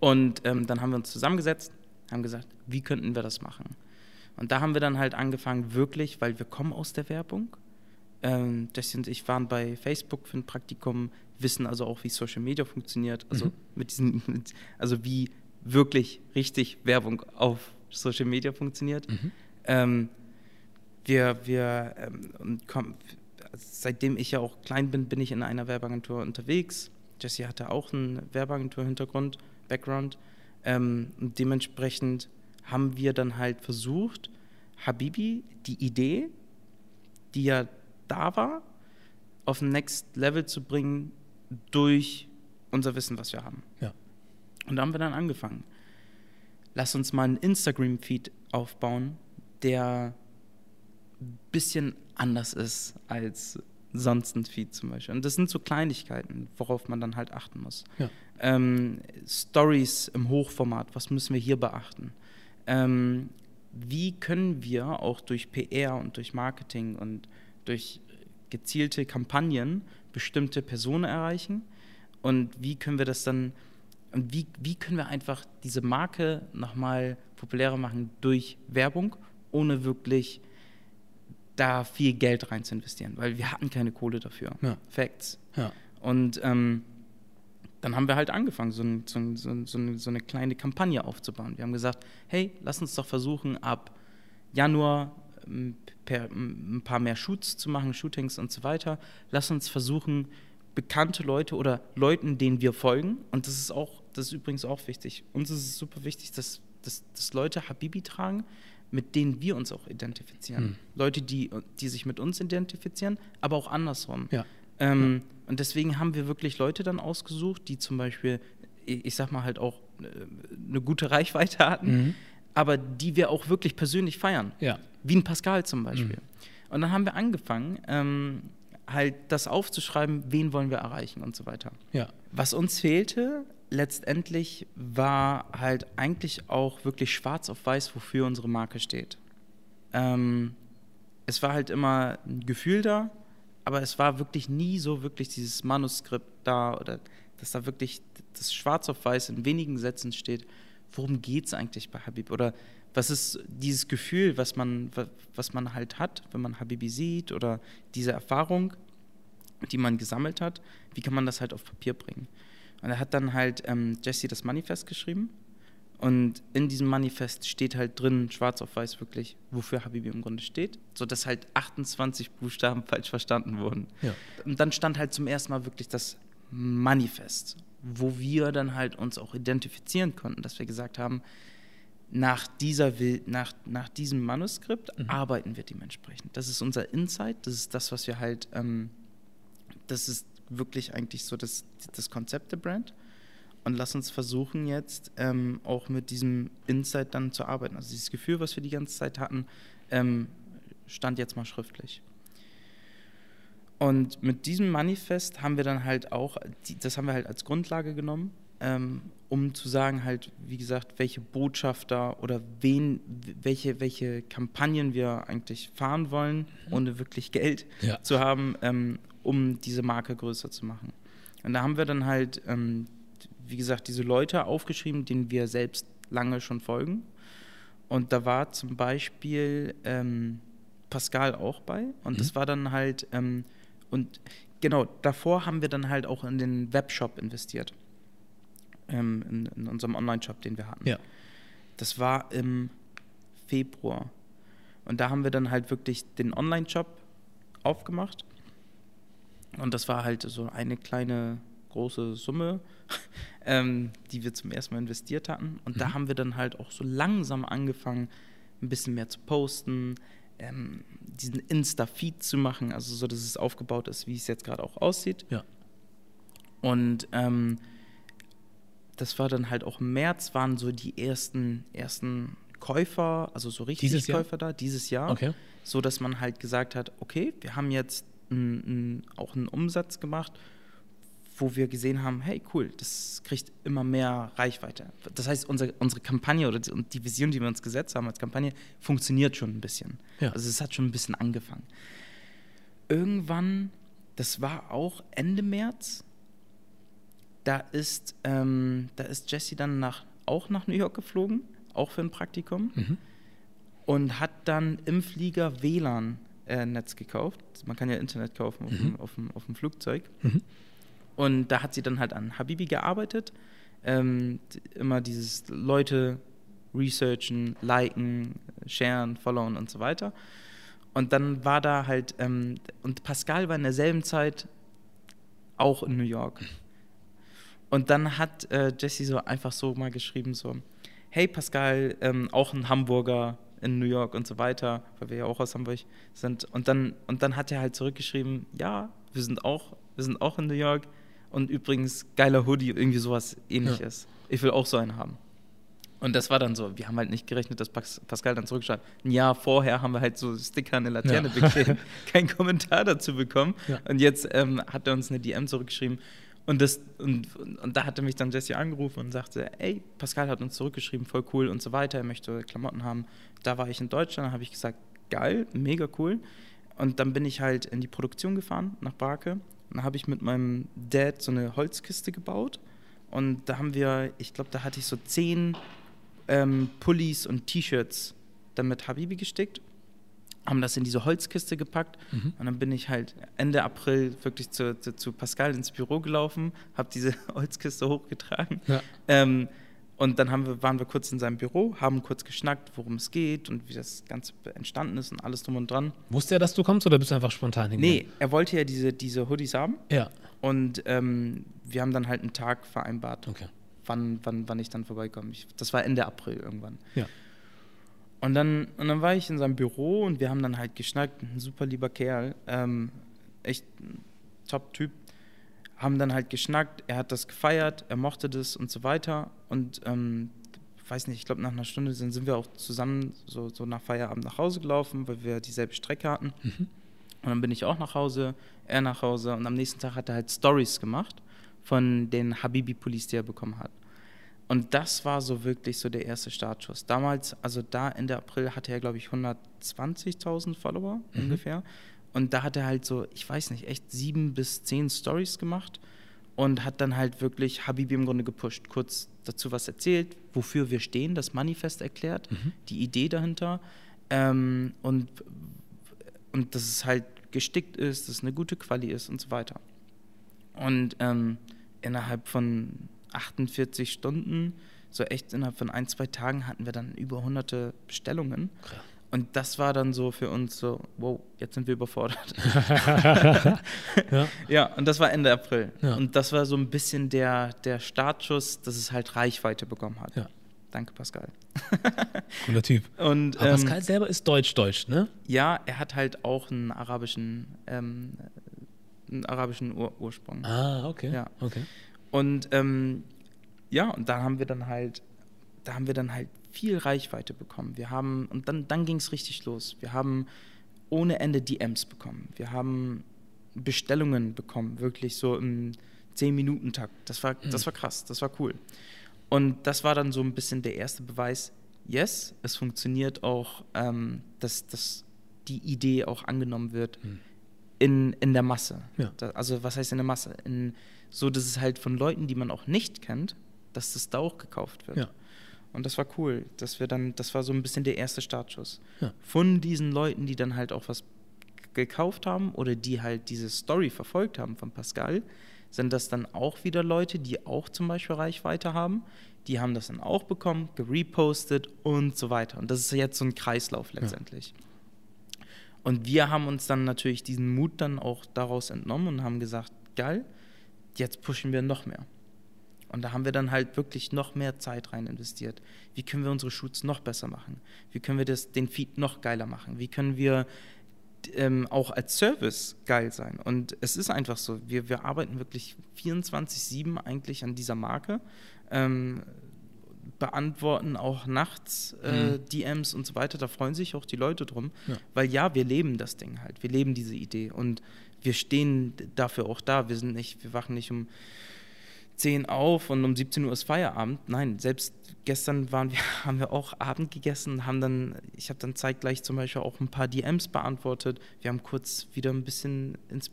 [SPEAKER 1] Und ähm, dann haben wir uns zusammengesetzt, haben gesagt, wie könnten wir das machen? Und da haben wir dann halt angefangen, wirklich, weil wir kommen aus der Werbung, Ähm, Jesse und ich waren bei Facebook für ein Praktikum, wissen also auch, wie Social Media funktioniert. Also
[SPEAKER 2] Mhm.
[SPEAKER 1] mit diesen, mit, also wie wirklich richtig Werbung auf Social Media funktioniert.
[SPEAKER 2] Mhm.
[SPEAKER 1] Ähm, wir, wir, ähm, und komm, also seitdem ich ja auch klein bin, bin ich in einer Werbeagentur unterwegs. Jesse hatte auch einen Werbeagentur-Hintergrund, Background. Ähm, und dementsprechend haben wir dann halt versucht, Habibi, die Idee, die ja da war, auf ein Next Level zu bringen durch unser Wissen, was wir haben.
[SPEAKER 2] Ja.
[SPEAKER 1] Und da haben wir dann angefangen. Lass uns mal einen Instagram-Feed aufbauen, der bisschen anders ist als sonst ein Feed zum Beispiel. Und das sind so Kleinigkeiten, worauf man dann halt achten muss.
[SPEAKER 2] Ja.
[SPEAKER 1] Ähm, Stories im Hochformat, was müssen wir hier beachten? Ähm, wie können wir auch durch PR und durch Marketing und durch gezielte Kampagnen bestimmte Personen erreichen? Und wie können wir das dann, und wie, wie können wir einfach diese Marke nochmal populärer machen durch Werbung, ohne wirklich da viel Geld rein zu investieren? Weil wir hatten keine Kohle dafür.
[SPEAKER 2] Ja.
[SPEAKER 1] Facts.
[SPEAKER 2] Ja.
[SPEAKER 1] Und ähm, dann haben wir halt angefangen, so, ein, so, ein, so, ein, so, eine, so eine kleine Kampagne aufzubauen. Wir haben gesagt, hey, lass uns doch versuchen, ab Januar ähm, per, ein paar mehr Shoots zu machen, Shootings und so weiter. Lass uns versuchen, bekannte Leute oder Leuten, denen wir folgen, und das ist auch, das ist übrigens auch wichtig. Uns ist es super wichtig, dass, dass, dass Leute Habibi tragen, mit denen wir uns auch identifizieren.
[SPEAKER 2] Hm.
[SPEAKER 1] Leute, die, die sich mit uns identifizieren, aber auch andersrum.
[SPEAKER 2] Ja.
[SPEAKER 1] Ähm, Und deswegen haben wir wirklich Leute dann ausgesucht, die zum Beispiel, ich sag mal halt auch äh, eine gute Reichweite hatten,
[SPEAKER 2] Mhm.
[SPEAKER 1] aber die wir auch wirklich persönlich feiern.
[SPEAKER 2] Ja.
[SPEAKER 1] Wie ein Pascal zum Beispiel. Und dann haben wir angefangen, ähm, halt das aufzuschreiben, wen wollen wir erreichen und so weiter.
[SPEAKER 2] Ja.
[SPEAKER 1] Was uns fehlte, letztendlich war halt eigentlich auch wirklich schwarz auf weiß, wofür unsere Marke steht. Ähm, es war halt immer ein Gefühl da, aber es war wirklich nie so wirklich dieses Manuskript da oder dass da wirklich das schwarz auf weiß in wenigen Sätzen steht, worum geht es eigentlich bei Habib oder was ist dieses Gefühl, was man, wa- was man halt hat, wenn man Habibi sieht oder diese Erfahrung, die man gesammelt hat, wie kann man das halt auf Papier bringen? Und er hat dann halt ähm, Jesse das Manifest geschrieben und in diesem Manifest steht halt drin, schwarz auf weiß wirklich, wofür Habibi im Grunde steht, sodass halt 28 Buchstaben falsch verstanden wurden.
[SPEAKER 2] Ja.
[SPEAKER 1] Und dann stand halt zum ersten Mal wirklich das Manifest, wo wir dann halt uns auch identifizieren konnten, dass wir gesagt haben, nach, dieser, nach, nach diesem Manuskript arbeiten wir dementsprechend. Das ist unser Insight, das ist das, was wir halt, ähm, das ist wirklich eigentlich so das, das Konzept der Brand. Und lass uns versuchen jetzt ähm, auch mit diesem Insight dann zu arbeiten. Also dieses Gefühl, was wir die ganze Zeit hatten, ähm, stand jetzt mal schriftlich. Und mit diesem Manifest haben wir dann halt auch, das haben wir halt als Grundlage genommen, ähm, um zu sagen halt, wie gesagt, welche Botschafter oder wen, welche, welche Kampagnen wir eigentlich fahren wollen, ohne wirklich Geld
[SPEAKER 2] Ja.
[SPEAKER 1] zu haben, ähm, um diese Marke größer zu machen. Und da haben wir dann halt, ähm, wie gesagt, diese Leute aufgeschrieben, denen wir selbst lange schon folgen. Und da war zum Beispiel ähm, Pascal auch bei. Und das war dann halt, ähm, und genau, davor haben wir dann halt auch in den Webshop investiert. Ähm, in, in unserem Online-Shop, den wir hatten.
[SPEAKER 2] Ja.
[SPEAKER 1] Das war im Februar. Und da haben wir dann halt wirklich den Online-Shop aufgemacht. Und das war halt so eine kleine große Summe, ähm, die wir zum ersten Mal investiert hatten. Und da haben wir dann halt auch so langsam angefangen, ein bisschen mehr zu posten, ähm, diesen Insta-Feed zu machen, also so, dass es aufgebaut ist, wie es jetzt gerade auch aussieht.
[SPEAKER 2] Ja.
[SPEAKER 1] Und ähm, das war dann halt auch im März, waren so die ersten, ersten Käufer, also so richtig
[SPEAKER 2] Dieses Jahr?
[SPEAKER 1] Käufer da, dieses Jahr.
[SPEAKER 2] Okay.
[SPEAKER 1] So dass man halt gesagt hat, okay, wir haben jetzt n, n, auch einen Umsatz gemacht, wo wir gesehen haben, hey cool, das kriegt immer mehr Reichweite. Das heißt, unsere, unsere Kampagne oder die Vision, die wir uns gesetzt haben als Kampagne, funktioniert schon ein bisschen.
[SPEAKER 2] Ja.
[SPEAKER 1] Also es hat schon ein bisschen angefangen. Irgendwann, das war auch Ende März, da ist, ähm, da ist Jesse dann nach, auch nach New York geflogen, auch für ein Praktikum
[SPEAKER 2] Mhm.
[SPEAKER 1] und hat dann im Flieger WLAN Netz gekauft. Man kann ja Internet kaufen auf,
[SPEAKER 2] Mhm.
[SPEAKER 1] dem, auf, dem, auf dem Flugzeug.
[SPEAKER 2] Mhm.
[SPEAKER 1] Und da hat sie dann halt an Habibi gearbeitet. Ähm, immer dieses Leute researchen, liken, sharen, followen und so weiter. Und dann war da halt, ähm, und Pascal war in derselben Zeit auch in New York. Und dann hat äh, Jesse so einfach so mal geschrieben, so, hey Pascal, ähm, auch ein Hamburger in New York und so weiter, weil wir ja auch aus Hamburg sind. Und dann, und dann hat er halt zurückgeschrieben, ja, wir sind auch, wir sind auch in New York. Und übrigens, geiler Hoodie, irgendwie sowas ähnliches. Ich will auch so einen haben. Und das war dann so, wir haben halt nicht gerechnet, dass Pas- Pascal dann zurückschreibt. Ein Jahr vorher haben wir halt so Sticker an der Laterne
[SPEAKER 2] Ja.
[SPEAKER 1] beklebt, keinen Kommentar dazu bekommen.
[SPEAKER 2] Ja.
[SPEAKER 1] Und jetzt ähm, hat er uns eine DM zurückgeschrieben. Und, das, und, und, da hatte mich dann Jesse angerufen und sagte, ey, Pascal hat uns zurückgeschrieben, voll cool und so weiter, er möchte Klamotten haben. Da war ich in Deutschland, habe ich gesagt, geil, mega cool. Und dann bin ich halt in die Produktion gefahren, nach Barke. Und dann habe ich mit meinem Dad so eine Holzkiste gebaut. Und da haben wir, ich glaube, da hatte ich so zehn ähm, Pullis und T-Shirts dann mit Habibi gestickt, haben das in diese Holzkiste gepackt
[SPEAKER 2] Mhm.
[SPEAKER 1] und dann bin ich halt Ende April wirklich zu, zu, zu Pascal ins Büro gelaufen, habe diese Holzkiste hochgetragen
[SPEAKER 2] Ja.
[SPEAKER 1] ähm, und dann wir, waren wir kurz in seinem Büro, haben kurz geschnackt, worum es geht und wie das Ganze entstanden ist und alles drum und dran.
[SPEAKER 2] Wusste er, dass du kommst oder bist du einfach spontan hingegangen?
[SPEAKER 1] Nee, er wollte ja diese, diese Hoodies haben
[SPEAKER 2] Ja.
[SPEAKER 1] und ähm, wir haben dann halt einen Tag vereinbart,
[SPEAKER 2] Okay.
[SPEAKER 1] wann, wann, wann ich dann vorbeikomme. Ich, das war Ende April irgendwann.
[SPEAKER 2] Ja.
[SPEAKER 1] Und dann, und dann war ich in seinem Büro und wir haben dann halt geschnackt. Ein super lieber Kerl, ähm, echt Top-Typ. Haben dann halt geschnackt, er hat das gefeiert, er mochte das und so weiter. Und ähm, weiß nicht, ich glaube, nach einer Stunde sind, sind wir auch zusammen so, so nach Feierabend nach Hause gelaufen, weil wir dieselbe Strecke hatten.
[SPEAKER 2] Mhm.
[SPEAKER 1] Und dann bin ich auch nach Hause, er nach Hause. Und am nächsten Tag hat er halt Stories gemacht von den Habibi-Pullis, die er bekommen hat. Und das war so wirklich so der erste Startschuss. Damals, also da Ende April hatte er, glaube ich, 120.000 Follower
[SPEAKER 2] Mhm.
[SPEAKER 1] ungefähr. Und da hat er halt so, ich weiß nicht, echt sieben bis zehn Stories gemacht und hat dann halt wirklich Habibi im Grunde gepusht. Kurz dazu was erzählt, wofür wir stehen, das Manifest erklärt,
[SPEAKER 2] Mhm.
[SPEAKER 1] die Idee dahinter. Ähm, und, und dass es halt gestickt ist, dass es eine gute Quali ist und so weiter. Und ähm, innerhalb von 48 Stunden, so echt innerhalb von ein, zwei Tagen hatten wir dann über hunderte Bestellungen.
[SPEAKER 2] Krass.
[SPEAKER 1] Und das war dann so für uns so, wow, jetzt sind wir überfordert.
[SPEAKER 2] ja.
[SPEAKER 1] ja, und das war Ende April.
[SPEAKER 2] Ja.
[SPEAKER 1] Und das war so ein bisschen der, der Startschuss, dass es halt Reichweite bekommen hat.
[SPEAKER 2] Ja.
[SPEAKER 1] Danke, Pascal.
[SPEAKER 2] Cooler Typ.
[SPEAKER 1] Und
[SPEAKER 2] Aber
[SPEAKER 1] ähm,
[SPEAKER 2] Pascal selber ist deutsch-deutsch, ne?
[SPEAKER 1] ja, er hat halt auch einen arabischen, ähm, einen arabischen Ur Ursprung.
[SPEAKER 2] Ah, okay.
[SPEAKER 1] Ja.
[SPEAKER 2] Okay.
[SPEAKER 1] Und ähm, ja, und da haben wir dann halt, da haben wir dann halt viel Reichweite bekommen. Wir haben, und dann, dann ging es richtig los. Wir haben ohne Ende DMs bekommen. Wir haben Bestellungen bekommen, wirklich so im 10-Minuten-Takt. Das war, das war krass, das war cool. Und das war dann so ein bisschen der erste Beweis, yes, es funktioniert auch, ähm, dass, dass die Idee auch angenommen wird
[SPEAKER 2] Mhm.
[SPEAKER 1] in, in der Masse.
[SPEAKER 2] Ja.
[SPEAKER 1] Da, also was heißt in der Masse? In, so, dass es halt von Leuten, die man auch nicht kennt, dass das da auch gekauft wird.
[SPEAKER 2] Ja.
[SPEAKER 1] Und das war cool, dass wir dann, das war so ein bisschen der erste Startschuss.
[SPEAKER 2] Ja.
[SPEAKER 1] Von diesen Leuten, die dann halt auch was gekauft haben oder die halt diese Story verfolgt haben von Pascal, sind das dann auch wieder Leute, die auch zum Beispiel Reichweite haben. Die haben das dann auch bekommen, gerepostet und so weiter. Und das ist jetzt so ein Kreislauf letztendlich. Und wir haben uns dann natürlich diesen Mut dann auch daraus entnommen und haben gesagt, geil, jetzt pushen wir noch mehr. Und da haben wir dann halt wirklich noch mehr Zeit rein investiert. Wie können wir unsere Shoots noch besser machen? Wie können wir das, den Feed noch geiler machen? Wie können wir ähm, auch als Service geil sein? Und es ist einfach so, wir, wir arbeiten wirklich 24-7 eigentlich an dieser Marke. Ähm, beantworten auch nachts äh, DMs und so weiter. Da freuen sich auch die Leute drum.
[SPEAKER 2] Ja.
[SPEAKER 1] Weil ja, wir leben das Ding halt. Wir leben diese Idee. Und wir stehen dafür auch da. Wir sind nicht, wir wachen nicht um 10 auf und um 17 Uhr ist Feierabend. Nein, selbst gestern waren wir, haben wir auch Abend gegessen, haben dann, ich habe dann zeitgleich zum Beispiel auch ein paar DMs beantwortet. Wir haben kurz wieder ein bisschen ins,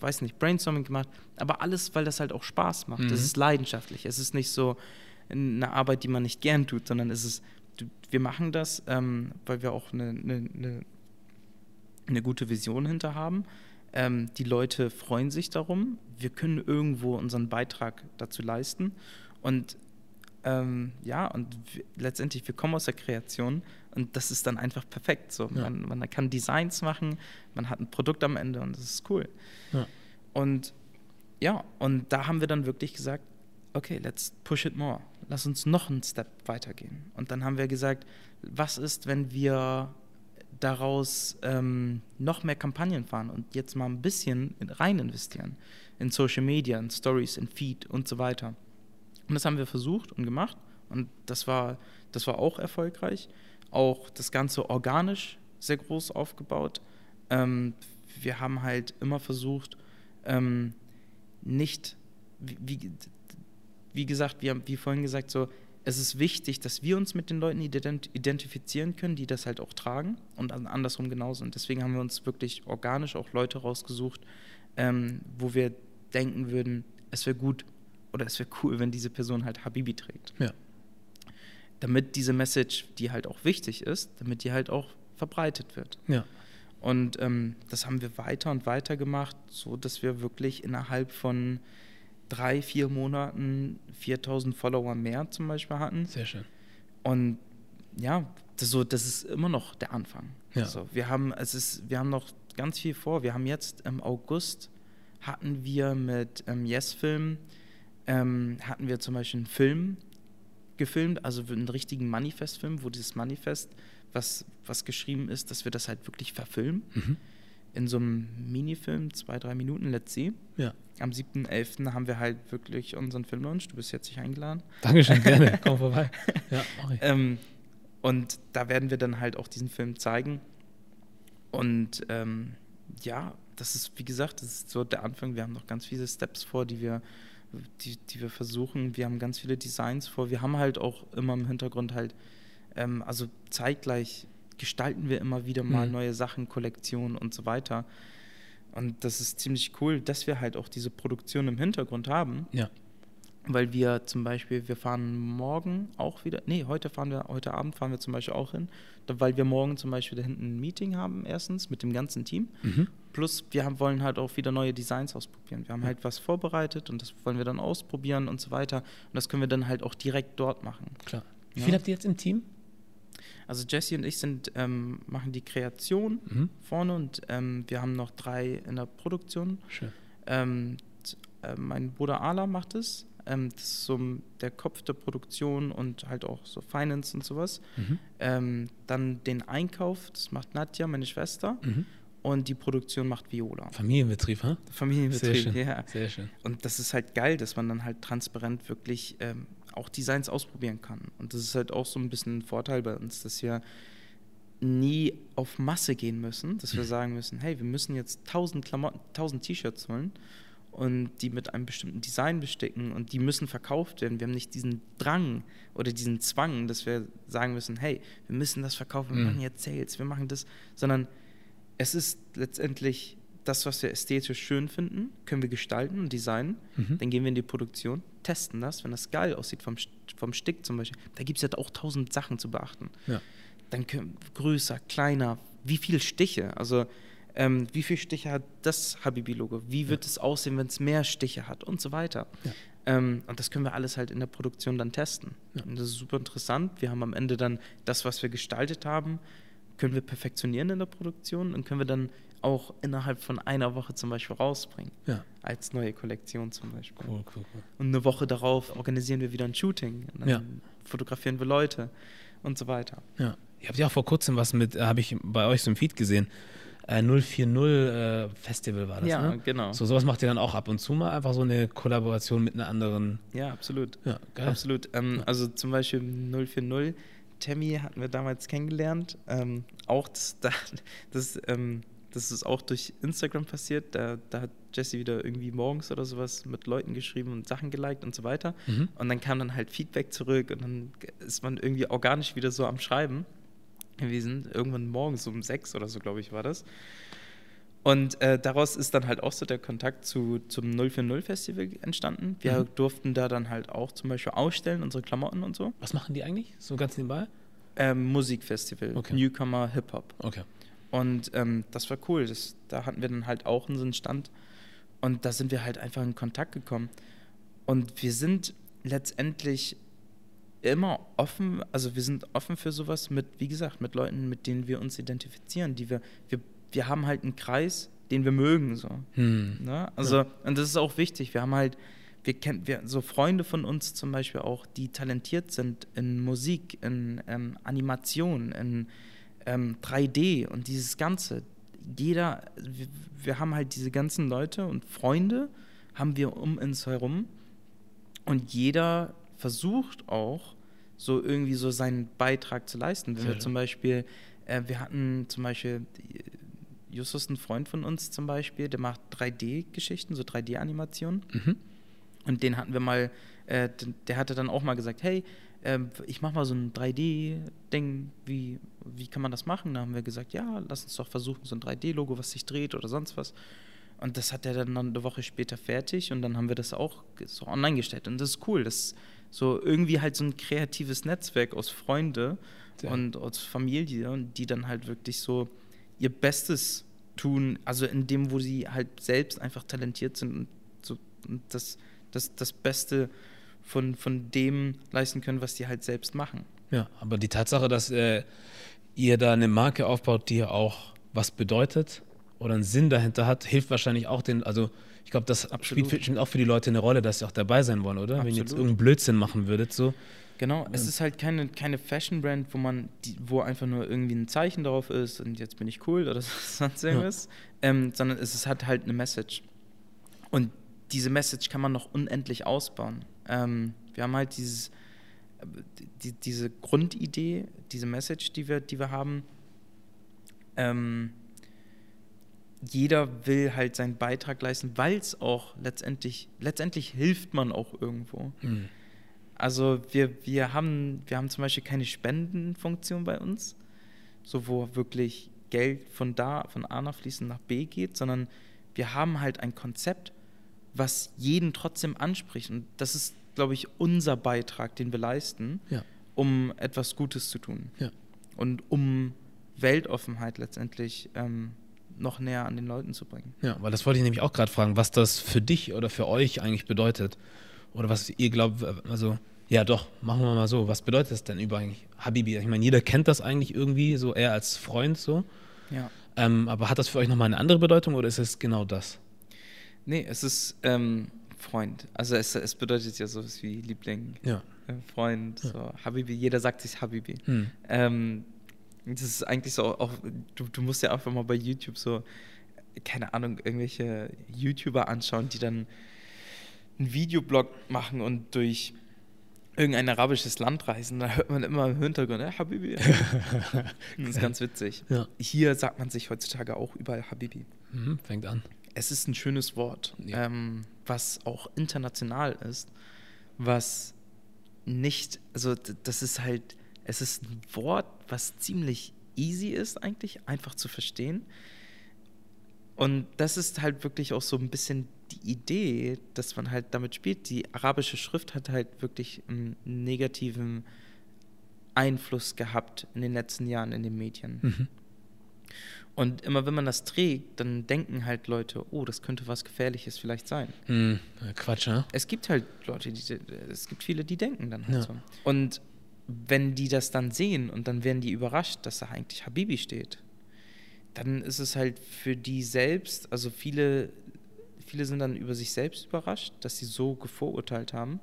[SPEAKER 1] weiß nicht, Brainstorming gemacht. Aber alles, weil das halt auch Spaß macht.
[SPEAKER 2] Mhm.
[SPEAKER 1] Es ist leidenschaftlich. Es ist nicht so eine Arbeit, die man nicht gern tut, sondern es ist, wir machen das, ähm, weil wir auch eine, eine, eine eine gute Vision hinter haben. Ähm, die Leute freuen sich darum. Wir können irgendwo unseren Beitrag dazu leisten. Und ähm, ja, und wir, letztendlich, wir kommen aus der Kreation und das ist dann einfach perfekt. So.
[SPEAKER 2] Ja.
[SPEAKER 1] Man, man kann Designs machen, man hat ein Produkt am Ende und das ist cool.
[SPEAKER 2] Ja.
[SPEAKER 1] Und ja, und da haben wir dann wirklich gesagt, okay, let's push it more. Lass uns noch einen Step weitergehen. Und dann haben wir gesagt, was ist, wenn wir daraus ähm, noch mehr Kampagnen fahren und jetzt mal ein bisschen in, rein investieren in Social Media, in Stories, in Feed und so weiter. Und das haben wir versucht und gemacht und das war, das war auch erfolgreich. Auch das Ganze organisch sehr groß aufgebaut. Ähm, wir haben halt immer versucht, ähm, nicht, wie, wie, wie gesagt, haben, wie vorhin gesagt, so, es ist wichtig, dass wir uns mit den Leuten ident identifizieren können, die das halt auch tragen und andersrum genauso. Und deswegen haben wir uns wirklich organisch auch Leute rausgesucht, ähm, wo wir denken würden, es wäre gut oder es wäre cool, wenn diese Person halt Habibi trägt.
[SPEAKER 2] Ja.
[SPEAKER 1] Damit diese Message, die halt auch wichtig ist, damit die halt auch verbreitet wird.
[SPEAKER 2] Ja.
[SPEAKER 1] Und ähm, das haben wir weiter und weiter gemacht, so dass wir wirklich innerhalb von drei, vier Monaten 4000 Follower mehr zum Beispiel hatten.
[SPEAKER 2] Sehr schön.
[SPEAKER 1] Und ja, das, so, das ist immer noch der Anfang.
[SPEAKER 2] Ja.
[SPEAKER 1] Also wir, haben, es ist, wir haben noch ganz viel vor. Wir haben jetzt im August hatten wir mit ähm, Yes-Film, ähm, hatten wir zum Beispiel einen Film gefilmt, also einen richtigen Manifest-Film, wo dieses Manifest, was, was geschrieben ist, dass wir das halt wirklich verfilmen.
[SPEAKER 2] Mhm.
[SPEAKER 1] In so einem Minifilm, zwei, drei Minuten, let's see.
[SPEAKER 2] Ja.
[SPEAKER 1] Am 7.11. haben wir halt wirklich unseren Filmlaunch. Du bist herzlich eingeladen.
[SPEAKER 2] Dankeschön, gerne. Komm vorbei. Ja, mach ich.
[SPEAKER 1] Ähm, und da werden wir dann halt auch diesen Film zeigen. Und ähm, ja, das ist, wie gesagt, das ist so der Anfang. Wir haben noch ganz viele Steps vor, die wir, die, die wir versuchen. Wir haben ganz viele Designs vor. Wir haben halt auch immer im Hintergrund halt, ähm, also zeitgleich gestalten wir immer wieder mal
[SPEAKER 2] Mhm.
[SPEAKER 1] neue Sachen, Kollektionen und so weiter. Und das ist ziemlich cool, dass wir halt auch diese Produktion im Hintergrund haben.
[SPEAKER 2] Ja.
[SPEAKER 1] Weil wir zum Beispiel, wir fahren morgen auch wieder, nee, heute fahren wir, heute Abend fahren wir zum Beispiel auch hin, weil wir morgen zum Beispiel da hinten ein Meeting haben, erstens mit dem ganzen Team.
[SPEAKER 2] Mhm.
[SPEAKER 1] Plus wir haben, wollen halt auch wieder neue Designs ausprobieren. Wir haben
[SPEAKER 2] Ja.
[SPEAKER 1] halt was vorbereitet und das wollen wir dann ausprobieren und so weiter. Und das können wir dann halt auch direkt dort machen.
[SPEAKER 2] Klar. Wie
[SPEAKER 1] Ja.
[SPEAKER 2] viel habt ihr jetzt im Team?
[SPEAKER 1] Also Jesse und ich sind, ähm, machen die Kreation
[SPEAKER 2] Mhm.
[SPEAKER 1] vorne und ähm, wir haben noch drei in der Produktion.
[SPEAKER 2] Schön.
[SPEAKER 1] Ähm, äh, mein Bruder Ala macht es. Ähm, das ist so der Kopf der Produktion und halt auch so Finance und sowas.
[SPEAKER 2] Mhm.
[SPEAKER 1] Ähm, dann den Einkauf, das macht Nadja, meine Schwester.
[SPEAKER 2] Mhm.
[SPEAKER 1] Und die Produktion macht Viola.
[SPEAKER 2] Familienbetrieb, ha? Sehr
[SPEAKER 1] Familienbetrieb,
[SPEAKER 2] schön.
[SPEAKER 1] ja.
[SPEAKER 2] Sehr schön.
[SPEAKER 1] Und das ist halt geil, dass man dann halt transparent wirklich ähm, auch Designs ausprobieren kann. Und das ist halt auch so ein bisschen ein Vorteil bei uns, dass wir nie auf Masse gehen müssen, dass wir sagen müssen, hey, wir müssen jetzt 1000 Klamotten, 1000 T-Shirts holen und die mit einem bestimmten Design besticken und die müssen verkauft werden. Wir haben nicht diesen Drang oder diesen Zwang, dass wir sagen müssen, hey, wir müssen das verkaufen, wir
[SPEAKER 2] Mhm.
[SPEAKER 1] machen jetzt Sales, wir machen das, sondern es ist letztendlich das, was wir ästhetisch schön finden, können wir gestalten und designen.
[SPEAKER 2] Mhm.
[SPEAKER 1] Dann gehen wir in die Produktion, testen das, wenn das geil aussieht vom, vom Stick zum Beispiel. Da gibt es ja auch tausend Sachen zu beachten.
[SPEAKER 2] Ja.
[SPEAKER 1] Dann können, größer, kleiner, wie viele Stiche, also ähm, wie viele Stiche hat das Habibi-Logo, wie wird es aussehen, wenn es mehr Stiche hat und so weiter.
[SPEAKER 2] Ja.
[SPEAKER 1] Ähm, und das können wir alles halt in der Produktion dann testen.
[SPEAKER 2] Ja.
[SPEAKER 1] Und das ist super interessant. Wir haben am Ende dann das, was wir gestaltet haben, können wir perfektionieren in der Produktion und können wir dann auch innerhalb von einer Woche zum Beispiel rausbringen.
[SPEAKER 2] Ja.
[SPEAKER 1] Als neue Kollektion zum Beispiel.
[SPEAKER 2] Cool, cool, cool.
[SPEAKER 1] Und eine Woche darauf organisieren wir wieder ein Shooting. Und dann
[SPEAKER 2] Ja.
[SPEAKER 1] fotografieren wir Leute und so weiter.
[SPEAKER 2] Ja. Ihr habt ja auch vor kurzem was mit, äh, habe ich bei euch so im Feed gesehen. Äh, 040 äh, Festival war das,
[SPEAKER 1] ja,
[SPEAKER 2] ne?
[SPEAKER 1] genau.
[SPEAKER 2] So, sowas macht ihr dann auch ab und zu mal, einfach so eine Kollaboration mit einer anderen.
[SPEAKER 1] Ja, absolut.
[SPEAKER 2] Ja, geil.
[SPEAKER 1] Absolut. Ähm, also zum Beispiel 040. Tammy hatten wir damals kennengelernt. Ähm, auch das, da, das, ähm, das ist auch durch Instagram passiert. Da, da hat Jesse wieder irgendwie morgens oder sowas mit Leuten geschrieben und Sachen geliked und so weiter.
[SPEAKER 2] Mhm.
[SPEAKER 1] Und dann kam dann halt Feedback zurück und dann ist man irgendwie organisch wieder so am Schreiben gewesen. Irgendwann morgens um sechs oder so, glaube ich, war das. Und äh, daraus ist dann halt auch so der Kontakt zu, zum 040 Festival entstanden. Wir
[SPEAKER 2] Mhm.
[SPEAKER 1] durften da dann halt auch zum Beispiel ausstellen, unsere Klamotten und so.
[SPEAKER 2] Was machen die eigentlich? So ganz nebenbei?
[SPEAKER 1] Ähm, Musikfestival,
[SPEAKER 2] Okay.
[SPEAKER 1] Newcomer, Hip-Hop.
[SPEAKER 2] Okay.
[SPEAKER 1] Und ähm, das war cool. Das, da hatten wir dann halt auch unseren Stand. Und da sind wir halt einfach in Kontakt gekommen. Und wir sind letztendlich immer offen, also wir sind offen für sowas mit, wie gesagt, mit Leuten, mit denen wir uns identifizieren, die wir, wir, wir haben halt einen Kreis, den wir mögen, so. Hm. Ne? Also, ja. und das ist auch wichtig. Wir haben halt, wir kennen, wir, so Freunde von uns zum Beispiel auch, die talentiert sind in Musik, in ähm, Animation, in ähm, 3D und dieses Ganze. Jeder, wir, wir haben halt diese ganzen Leute und Freunde haben wir um uns herum und jeder versucht auch so irgendwie so seinen Beitrag zu leisten. Wenn wir zum Beispiel, äh, wir hatten zum Beispiel Justus, ein Freund von uns zum Beispiel, der macht 3D-Geschichten, so 3D-Animationen. Mhm. Und den hatten wir mal, äh, der hatte dann auch mal gesagt, hey, äh, ich mach mal so ein 3D-Ding, wie, wie kann man das machen? Da haben wir gesagt, ja, lass uns doch versuchen, so ein 3D-Logo, was sich dreht oder sonst was. Und das hat er dann eine Woche später fertig und dann haben wir das auch so online gestellt. Und das ist cool. Das ist so irgendwie halt so ein kreatives Netzwerk aus Freunde ja. und aus Familie, die dann halt wirklich so ihr Bestes tun, also in dem, wo sie halt selbst einfach talentiert sind und, so, und das, das, das Beste von, von dem leisten können, was die halt selbst machen.
[SPEAKER 2] Ja, aber die Tatsache, dass äh, ihr da eine Marke aufbaut, die auch was bedeutet, oder einen Sinn dahinter hat, hilft wahrscheinlich auch den, also ich glaube, das Absolut. spielt auch für die Leute eine Rolle, dass sie auch dabei sein wollen, oder? Absolut. Wenn ihr jetzt irgendeinen Blödsinn machen würdet, so.
[SPEAKER 1] Genau, es ist halt keine, keine Fashion-Brand, wo man, die, wo einfach nur irgendwie ein Zeichen drauf ist und jetzt bin ich cool oder sonst irgendwas, ja. ähm, sondern es ist, hat halt eine Message. Und diese Message kann man noch unendlich ausbauen. Ähm, wir haben halt dieses, die, diese Grundidee, diese Message, die wir, die wir haben, ähm, jeder will halt seinen Beitrag leisten, weil es auch letztendlich, letztendlich hilft man auch irgendwo. Mhm. Also wir, wir, haben, wir haben zum Beispiel keine Spendenfunktion bei uns, so wo wirklich Geld von da, von A nach fließen nach B geht, sondern wir haben halt ein Konzept, was jeden trotzdem anspricht. Und das ist, glaube ich, unser Beitrag, den wir leisten, ja. um etwas Gutes zu tun. Ja. Und um Weltoffenheit letztendlich ähm, noch näher an den Leuten zu bringen.
[SPEAKER 2] Ja, weil das wollte ich nämlich auch gerade fragen, was das für dich oder für euch eigentlich bedeutet. Oder was ihr glaubt, also ja doch, machen wir mal so. Was bedeutet das denn über eigentlich Habibi? Ich meine, jeder kennt das eigentlich irgendwie, so eher als Freund so. Ja. Ähm, aber hat das für euch nochmal eine andere Bedeutung oder ist es genau das?
[SPEAKER 1] Nee, es ist ähm, Freund. Also es, es bedeutet ja sowas wie Liebling, ja. äh, Freund, ja. so Habibi. Jeder sagt sich Habibi. Hm. Ähm, das ist eigentlich so auch, du, du musst ja einfach mal bei YouTube so, keine Ahnung, irgendwelche YouTuber anschauen, die dann einen Videoblog machen und durch irgendein arabisches Land reisen, da hört man immer im Hintergrund, eh, Habibi. das ist ganz witzig. Ja. Hier sagt man sich heutzutage auch überall Habibi.
[SPEAKER 2] Mhm, fängt an.
[SPEAKER 1] Es ist ein schönes Wort, ja. ähm, was auch international ist, was nicht, also das ist halt es ist ein Wort, was ziemlich easy ist eigentlich, einfach zu verstehen. Und das ist halt wirklich auch so ein bisschen die Idee, dass man halt damit spielt. Die arabische Schrift hat halt wirklich einen negativen Einfluss gehabt in den letzten Jahren in den Medien. Mhm. Und immer wenn man das trägt, dann denken halt Leute, oh, das könnte was Gefährliches vielleicht sein.
[SPEAKER 2] Mhm. Quatsch, ne?
[SPEAKER 1] Es gibt halt Leute, die, es gibt viele, die denken dann halt ja. so. Und wenn die das dann sehen und dann werden die überrascht, dass da eigentlich Habibi steht, dann ist es halt für die selbst, also viele, viele sind dann über sich selbst überrascht, dass sie so gevorurteilt haben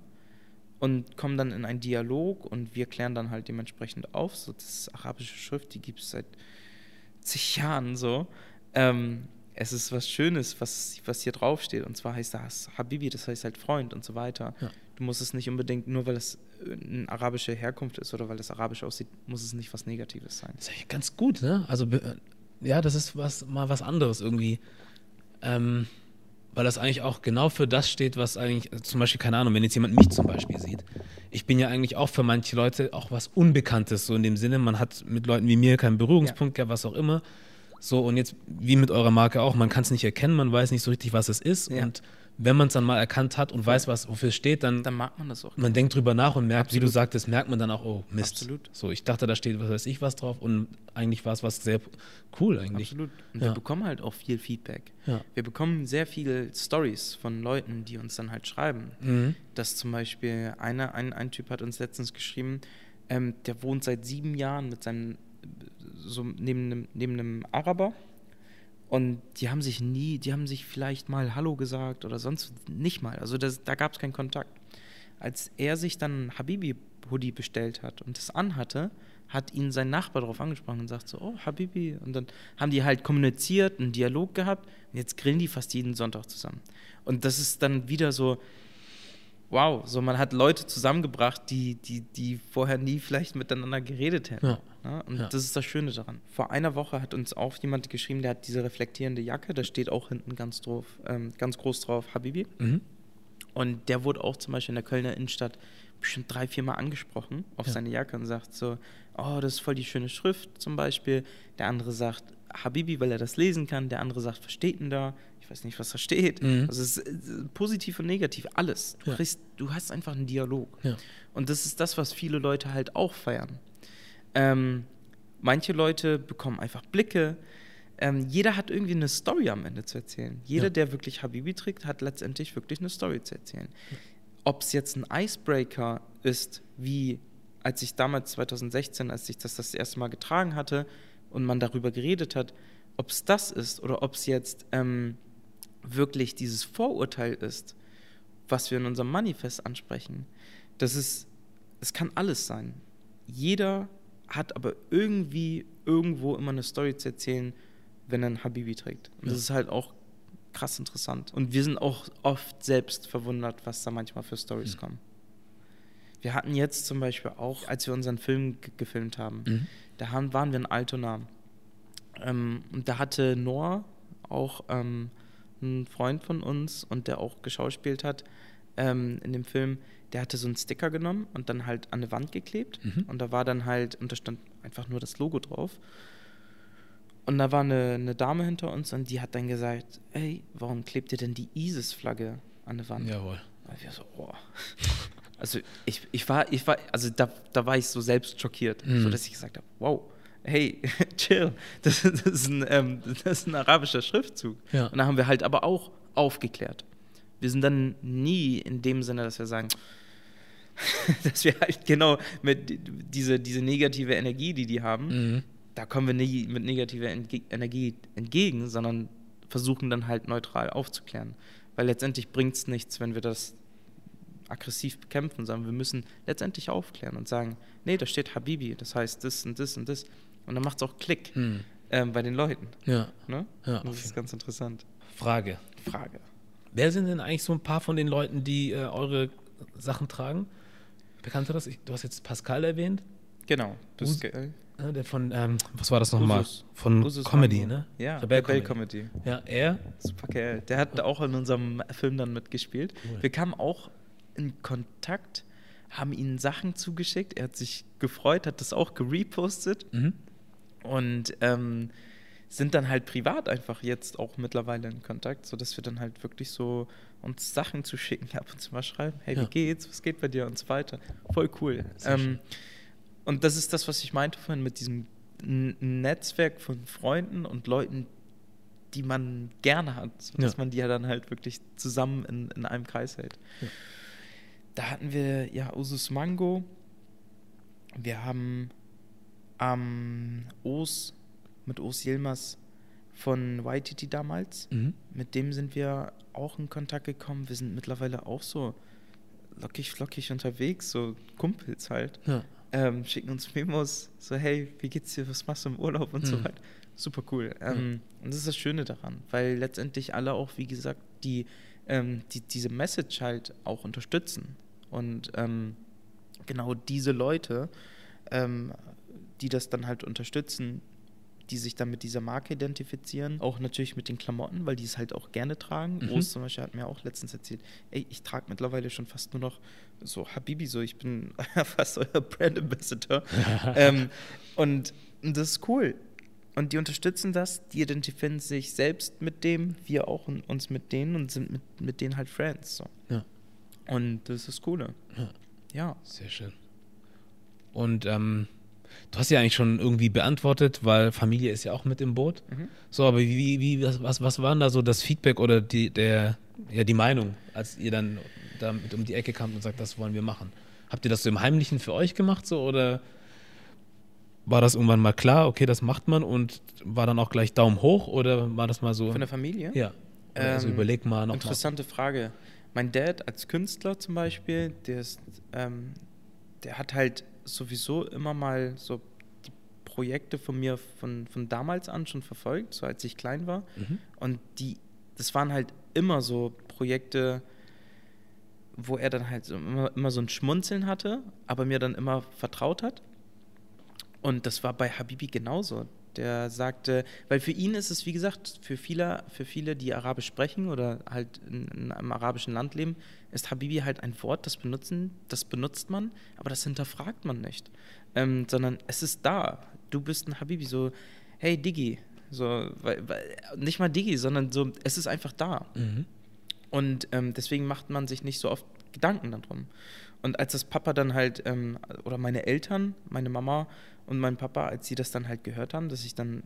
[SPEAKER 1] und kommen dann in einen Dialog und wir klären dann halt dementsprechend auf. So, das ist arabische Schrift, die gibt es seit zig Jahren so. Ähm, es ist was Schönes, was, was hier draufsteht. Und zwar heißt das Habibi, das heißt halt Freund und so weiter. Ja. Du musst es nicht unbedingt, nur weil es eine arabische Herkunft ist oder weil das arabisch aussieht, muss es nicht was Negatives sein.
[SPEAKER 2] Das ist eigentlich ganz gut, ne? Also, ja, das ist was, mal was anderes irgendwie. Ähm, weil das eigentlich auch genau für das steht, was eigentlich, also zum Beispiel, keine Ahnung, wenn jetzt jemand mich zum Beispiel sieht. Ich bin ja eigentlich auch für manche Leute auch was Unbekanntes, so in dem Sinne, man hat mit Leuten wie mir keinen Berührungspunkt ja. gehabt, was auch immer. So, und jetzt, wie mit eurer Marke auch, man kann es nicht erkennen, man weiß nicht so richtig, was es ist. Ja. Und wenn man es dann mal erkannt hat und weiß, was wofür es steht, dann,
[SPEAKER 1] Dann mag man das auch.
[SPEAKER 2] man denkt drüber nach und merkt, wie du
[SPEAKER 1] Absolut.
[SPEAKER 2] sagtest, merkt man dann auch, oh Mist.
[SPEAKER 1] Absolut.
[SPEAKER 2] So, ich dachte, da steht was weiß ich was drauf und eigentlich war es was sehr cool eigentlich.
[SPEAKER 1] Absolut. Und
[SPEAKER 2] Ja.
[SPEAKER 1] wir bekommen halt auch viel Feedback.
[SPEAKER 2] Ja.
[SPEAKER 1] Wir bekommen sehr viele Stories von Leuten, die uns dann halt schreiben.
[SPEAKER 2] Mhm.
[SPEAKER 1] Dass zum Beispiel einer, ein, ein Typ hat uns letztens geschrieben, ähm, der wohnt seit sieben Jahren mit seinem, so neben einem, neben einem Araber. Und die haben sich nie, die haben sich vielleicht mal Hallo gesagt oder sonst nicht mal. Also das, da gab es keinen Kontakt. Als er sich dann ein Habibi-Hoodie bestellt hat und das anhatte, hat ihn sein Nachbar darauf angesprochen und sagt so, oh, Habibi. Und dann haben die halt kommuniziert, einen Dialog gehabt und jetzt grillen die fast jeden Sonntag zusammen. Und das ist dann wieder so, wow, so man hat Leute zusammengebracht, die, die, die vorher nie vielleicht miteinander geredet hätten.
[SPEAKER 2] Ja.
[SPEAKER 1] Ne? Und
[SPEAKER 2] Ja.
[SPEAKER 1] das ist das Schöne daran. Vor einer Woche hat uns auch jemand geschrieben, der hat diese reflektierende Jacke, da steht auch hinten ganz, drauf, ähm, ganz groß drauf Habibi.
[SPEAKER 2] Mhm.
[SPEAKER 1] Und der wurde auch zum Beispiel in der Kölner Innenstadt bestimmt drei, vier Mal angesprochen auf
[SPEAKER 2] Ja.
[SPEAKER 1] seine Jacke und sagt so, oh, das ist voll die schöne Schrift zum Beispiel. Der andere sagt Habibi, weil er das lesen kann. Der andere sagt, was steht denn da? Ich weiß nicht, was da steht.
[SPEAKER 2] Mhm.
[SPEAKER 1] Also es ist äh, positiv und negativ, alles. Du,
[SPEAKER 2] Ja.
[SPEAKER 1] kriegst, du hast einfach einen Dialog.
[SPEAKER 2] Ja.
[SPEAKER 1] Und das ist das, was viele Leute halt auch feiern. Ähm, manche Leute bekommen einfach Blicke. Ähm, jeder hat irgendwie eine Story am Ende zu erzählen. Jeder,
[SPEAKER 2] Ja.
[SPEAKER 1] der wirklich Habibi trägt, hat letztendlich wirklich eine Story zu erzählen. Ob es jetzt ein Icebreaker ist, wie als ich damals 2016, als ich das das erste Mal getragen hatte und man darüber geredet hat, ob es das ist oder ob es jetzt ähm, wirklich dieses Vorurteil ist, was wir in unserem Manifest ansprechen. Das ist, es kann alles sein. Jeder hat aber irgendwie irgendwo immer eine Story zu erzählen, wenn er einen Habibi trägt. Und das
[SPEAKER 2] Ja.
[SPEAKER 1] ist halt auch krass interessant. Und wir sind auch oft selbst verwundert, was da manchmal für Stories kommen. Wir hatten jetzt zum Beispiel auch, als wir unseren Film ge- gefilmt haben,
[SPEAKER 2] Mhm.
[SPEAKER 1] da haben, waren wir in Altona. Ähm, und da hatte Noah, auch ähm, ein Freund von uns und der auch geschauspielt hat ähm, in dem Film, der hatte so einen Sticker genommen und dann halt an eine Wand geklebt.
[SPEAKER 2] Mhm.
[SPEAKER 1] Und da war dann halt, und da stand einfach nur das Logo drauf. Und da war eine, eine Dame hinter uns und die hat dann gesagt, ey, warum klebt ihr denn die ISIS-Flagge an der Wand?
[SPEAKER 2] Jawohl.
[SPEAKER 1] Und wir so, oh. Also ich, ich war, ich war, also da, da war ich so selbst schockiert,
[SPEAKER 2] Mhm.
[SPEAKER 1] so dass ich gesagt habe, wow, hey, chill, das, das, ist ein, ähm, das ist ein arabischer Schriftzug.
[SPEAKER 2] Ja.
[SPEAKER 1] Und da haben wir halt aber auch aufgeklärt. Wir sind dann nie in dem Sinne, dass wir sagen, dass wir halt genau mit die- diese, diese negative Energie, die die haben,
[SPEAKER 2] Mhm.
[SPEAKER 1] da kommen wir nie mit negativer Entge Energie entgegen, sondern versuchen dann halt neutral aufzuklären. Weil letztendlich bringt es nichts, wenn wir das aggressiv bekämpfen, sondern wir müssen letztendlich aufklären und sagen, nee, da steht Habibi, das heißt das und das und das. Und dann macht es auch Klick
[SPEAKER 2] Mhm.
[SPEAKER 1] ähm, bei den Leuten.
[SPEAKER 2] Ja.
[SPEAKER 1] Ne?
[SPEAKER 2] Ja,
[SPEAKER 1] das
[SPEAKER 2] jeden
[SPEAKER 1] ist ganz interessant.
[SPEAKER 2] Frage.
[SPEAKER 1] Frage.
[SPEAKER 2] Wer sind denn eigentlich so ein paar von den Leuten, die äh, eure Sachen tragen? Bekannte das? Ich, du hast jetzt Pascal erwähnt,
[SPEAKER 1] Genau. Ist geil.
[SPEAKER 2] ne, der von, ähm, was war das nochmal? Von
[SPEAKER 1] Usus
[SPEAKER 2] Comedy,
[SPEAKER 1] Mango.
[SPEAKER 2] ne?
[SPEAKER 1] Ja,
[SPEAKER 2] Rebell
[SPEAKER 1] Rebell
[SPEAKER 2] Comedy.
[SPEAKER 1] Comedy.
[SPEAKER 2] Ja, er.
[SPEAKER 1] Super geil. Der hat auch in unserem Film dann mitgespielt.
[SPEAKER 2] Cool.
[SPEAKER 1] Wir kamen auch in Kontakt, haben ihm Sachen zugeschickt. Er hat sich gefreut, hat das auch gerepostet
[SPEAKER 2] Mhm.
[SPEAKER 1] Und ähm, sind dann halt privat einfach jetzt auch mittlerweile in Kontakt, sodass wir dann halt wirklich so uns Sachen zu schicken, ab und zu mal schreiben, hey,
[SPEAKER 2] Ja.
[SPEAKER 1] wie geht's, was geht bei dir und so weiter. Voll cool. Ähm, und das ist das, was ich meinte vorhin mit diesem Netzwerk von Freunden und Leuten, die man gerne hat, sodass
[SPEAKER 2] Ja.
[SPEAKER 1] man die ja dann halt wirklich zusammen in, in einem Kreis hält.
[SPEAKER 2] Ja.
[SPEAKER 1] Da hatten wir ja Usus Mango. Wir haben am Os mit Os Yilmaz von YTT damals.
[SPEAKER 2] Mhm.
[SPEAKER 1] Mit dem sind wir auch in Kontakt gekommen. Wir sind mittlerweile auch so lockig, flockig unterwegs, so Kumpels halt.
[SPEAKER 2] Ja.
[SPEAKER 1] Ähm, schicken uns Memos, so hey, wie geht's dir, was machst du im Urlaub und so
[SPEAKER 2] Mhm.
[SPEAKER 1] weiter. Super cool. Ähm, Und das ist das Schöne daran, weil letztendlich alle auch, wie gesagt, die, ähm, die diese Message halt auch unterstützen. Und ähm, genau diese Leute, ähm, die das dann halt unterstützen, die sich dann mit dieser Marke identifizieren, auch natürlich mit den Klamotten, weil die es halt auch gerne tragen.
[SPEAKER 2] Mhm.
[SPEAKER 1] Ros zum Beispiel hat mir auch letztens erzählt, ey, ich trage mittlerweile schon fast nur noch so Habibi, so ich bin fast euer Brand Ambassador. ähm, und, und das ist cool. und die unterstützen das, die identifizieren sich selbst mit dem, wir auch und uns mit denen und sind mit, mit denen halt Friends. So.
[SPEAKER 2] Ja.
[SPEAKER 1] Und das ist das Coole.
[SPEAKER 2] Ja.
[SPEAKER 1] Ja.
[SPEAKER 2] Sehr schön. Und ähm, du hast ja eigentlich schon irgendwie beantwortet, weil Familie ist ja auch mit im Boot.
[SPEAKER 1] Mhm.
[SPEAKER 2] So, aber wie, wie, was, was, was war denn da so das Feedback oder die, der, ja, die Meinung, als ihr dann damit um die Ecke kamt und sagt, das wollen wir machen? Habt ihr das so im Heimlichen für euch gemacht so oder war das irgendwann mal klar, okay, das macht man und war dann auch gleich Daumen hoch oder war das mal so?
[SPEAKER 1] Von der Familie?
[SPEAKER 2] ja. Oder also
[SPEAKER 1] Ähm,
[SPEAKER 2] überleg mal noch
[SPEAKER 1] Interessante Frage. Mein Dad als Künstler zum Beispiel, der ist, ähm, der hat halt sowieso immer mal so die Projekte von mir von, von damals an schon verfolgt, so als ich klein war.
[SPEAKER 2] Mhm.
[SPEAKER 1] Und die, das waren halt immer so Projekte, wo er dann halt immer, immer so ein Schmunzeln hatte, aber mir dann immer vertraut hat. Und das war bei Habibi genauso. Der sagte, weil für ihn ist es, wie gesagt, für viele, für viele, die Arabisch sprechen oder halt in, in einem arabischen Land leben, ist Habibi halt ein Wort, das benutzen, das benutzt man, aber das hinterfragt man nicht. Ähm, sondern es ist da. Du bist ein Habibi, so, hey Diggi. So, weil, weil, nicht mal Diggi, sondern so, es ist einfach da.
[SPEAKER 2] Mhm.
[SPEAKER 1] Und ähm, deswegen macht man sich nicht so oft Gedanken darum. Und als das Papa dann halt, ähm, oder meine Eltern, meine Mama und mein Papa, als sie das dann halt gehört haben, dass ich dann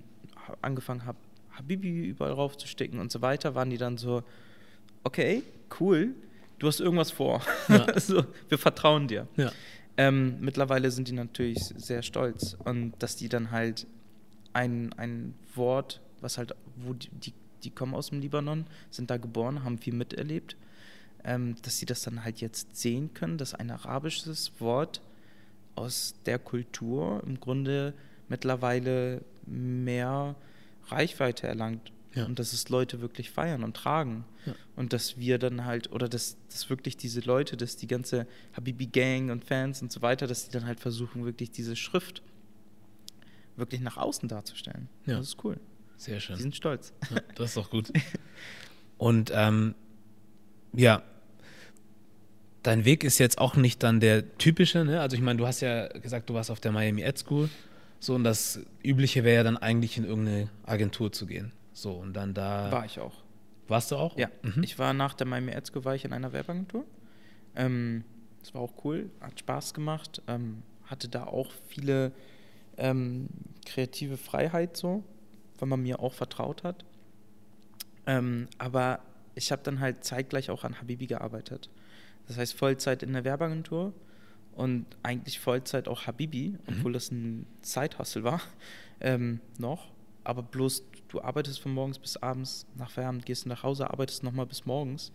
[SPEAKER 1] angefangen habe, Habibi überall raufzustecken und so weiter, waren die dann so, okay, cool, du hast irgendwas vor.
[SPEAKER 2] Ja.
[SPEAKER 1] so, wir vertrauen dir.
[SPEAKER 2] Ja.
[SPEAKER 1] Ähm, mittlerweile sind die natürlich sehr stolz und dass die dann halt ein, ein Wort, was halt, wo die, die, die kommen aus dem Libanon, sind da geboren, haben viel miterlebt, ähm, dass sie das dann halt jetzt sehen können, dass ein arabisches Wort aus der Kultur im Grunde mittlerweile mehr Reichweite erlangt
[SPEAKER 2] Ja.
[SPEAKER 1] und dass es Leute wirklich feiern und tragen.
[SPEAKER 2] Ja.
[SPEAKER 1] Und dass wir dann halt, oder dass, dass wirklich diese Leute, dass die ganze Habibi-Gang und Fans und so weiter, dass die dann halt versuchen, wirklich diese Schrift wirklich nach außen darzustellen.
[SPEAKER 2] Ja.
[SPEAKER 1] Das ist cool.
[SPEAKER 2] Sehr schön.
[SPEAKER 1] Die sind stolz.
[SPEAKER 2] Ja, das ist doch gut. Und ähm, ja, dein Weg ist jetzt auch nicht dann der typische, ne? Also ich meine, du hast ja gesagt, du warst auf der Miami Ed School. So, und das Übliche wäre ja dann eigentlich in irgendeine Agentur zu gehen. So, und dann da.
[SPEAKER 1] War ich auch.
[SPEAKER 2] Warst du auch?
[SPEAKER 1] Ja,
[SPEAKER 2] Mhm.
[SPEAKER 1] ich war nach der Miami Ads war ich in einer Werbeagentur. Ähm, das war auch cool, hat Spaß gemacht, ähm, hatte da auch viele ähm, kreative Freiheit so, weil man mir auch vertraut hat. Ähm, aber ich habe dann halt zeitgleich auch an Habibi gearbeitet. Das heißt Vollzeit in der Werbeagentur und eigentlich Vollzeit auch Habibi, obwohl das ein Side-Hustle war, ähm, noch. Aber bloß, du arbeitest von morgens bis abends, nach Feierabend gehst du nach Hause, arbeitest nochmal bis morgens.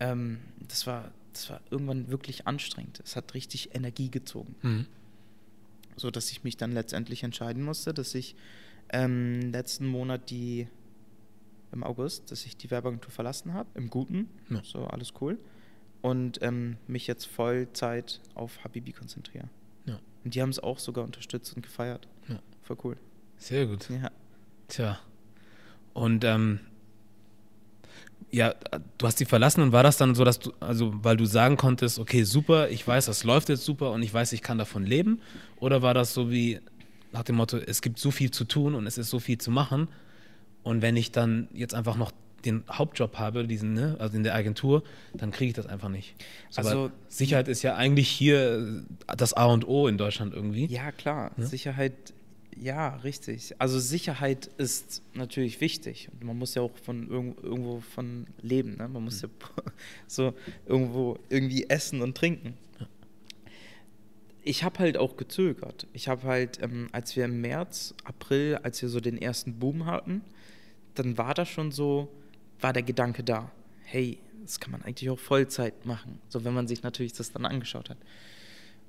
[SPEAKER 1] Ähm, das, war, das war irgendwann wirklich anstrengend. Es hat richtig Energie gezogen
[SPEAKER 2] Mhm.
[SPEAKER 1] so dass ich mich dann letztendlich entscheiden musste, dass ich ähm, letzten Monat die im August, dass ich die Werbeagentur verlassen habe, im Guten,
[SPEAKER 2] Ja.
[SPEAKER 1] so alles cool, und ähm, mich jetzt Vollzeit auf Habibi konzentriere.
[SPEAKER 2] Ja.
[SPEAKER 1] Und die haben es auch sogar unterstützt und gefeiert.
[SPEAKER 2] Ja.
[SPEAKER 1] Voll cool.
[SPEAKER 2] Sehr gut.
[SPEAKER 1] Ja.
[SPEAKER 2] Tja. Und ähm, ja, du hast sie verlassen und war das dann so, dass du, also weil du sagen konntest, okay, super, ich weiß, das läuft jetzt super und ich weiß, ich kann davon leben? Oder war das so wie nach dem Motto, es gibt so viel zu tun und es ist so viel zu machen und wenn ich dann jetzt einfach noch den Hauptjob habe, diesen, ne, also in der Agentur, dann kriege ich das einfach nicht. So,
[SPEAKER 1] Also-
[SPEAKER 2] Sicherheit ist ja eigentlich hier das A und O in Deutschland irgendwie.
[SPEAKER 1] Ja, klar.
[SPEAKER 2] Ja?
[SPEAKER 1] Sicherheit, ja, richtig. Also Sicherheit ist natürlich wichtig. Und man muss ja auch von irg irgendwo von leben. Ne? Man muss ja so irgendwo irgendwie essen und trinken. Ich habe halt auch gezögert. Ich habe halt, ähm, als wir im März, April, als wir so den ersten Boom hatten, dann war das schon so, war der Gedanke da. Hey, das kann man eigentlich auch Vollzeit machen. So, wenn man sich natürlich das dann angeschaut hat.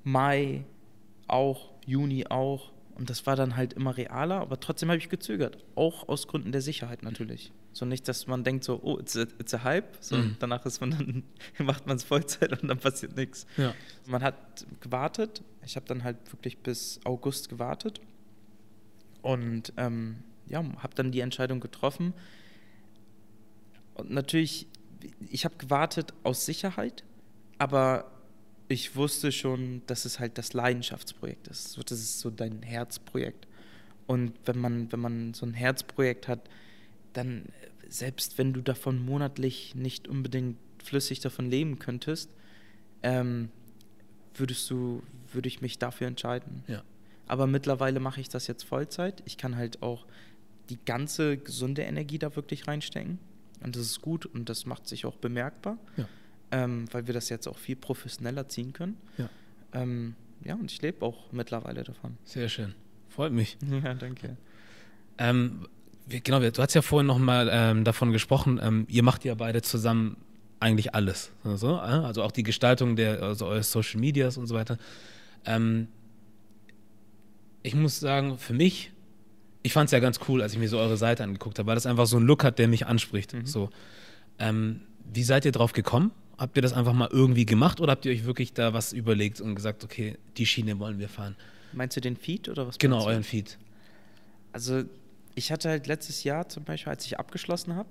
[SPEAKER 1] Mai auch, Juni auch. Und das war dann halt immer realer, aber trotzdem habe ich gezögert. Auch aus Gründen der Sicherheit natürlich. So nicht, dass man denkt so, oh, it's a, it's a hype. So,
[SPEAKER 2] Mhm.
[SPEAKER 1] danach ist man dann, macht man es Vollzeit und dann passiert nichts.
[SPEAKER 2] Ja.
[SPEAKER 1] Man hat gewartet. Ich habe dann halt wirklich bis August gewartet. Und ähm, ja, habe dann die Entscheidung getroffen. Und natürlich, ich habe gewartet aus Sicherheit, aber ich wusste schon, dass es halt das Leidenschaftsprojekt ist. Das ist so dein Herzprojekt. Und wenn man, wenn man so ein Herzprojekt hat, dann, selbst wenn du davon monatlich nicht unbedingt flüssig davon leben könntest, ähm, würdest du, würde ich mich dafür entscheiden.
[SPEAKER 2] Ja.
[SPEAKER 1] Aber mittlerweile mache ich das jetzt Vollzeit. Ich kann halt auch die ganze gesunde Energie da wirklich reinstecken. Und das ist gut und das macht sich auch bemerkbar,
[SPEAKER 2] Ja.
[SPEAKER 1] ähm, weil wir das jetzt auch viel professioneller ziehen können.
[SPEAKER 2] Ja.
[SPEAKER 1] Ähm, ja, und ich lebe auch mittlerweile davon.
[SPEAKER 2] Sehr schön. Freut mich.
[SPEAKER 1] Ja, danke.
[SPEAKER 2] Ähm, genau, du hast ja vorhin noch mal ähm, davon gesprochen, ähm, ihr macht ja beide zusammen eigentlich alles. Also, also auch die Gestaltung der also eures Social Medias und so weiter. Ähm, ich muss sagen, für mich, ich fand es ja ganz cool, als ich mir so eure Seite angeguckt habe, weil das einfach so einen Look hat, der mich anspricht.
[SPEAKER 1] Mhm.
[SPEAKER 2] So. Ähm, wie seid ihr drauf gekommen? Habt ihr das einfach mal irgendwie gemacht oder habt ihr euch wirklich da was überlegt und gesagt, okay, die Schiene wollen wir fahren?
[SPEAKER 1] Meinst du den Feed oder was?
[SPEAKER 2] Genau, euren Feed.
[SPEAKER 1] Also ich hatte halt letztes Jahr zum Beispiel, als ich abgeschlossen habe,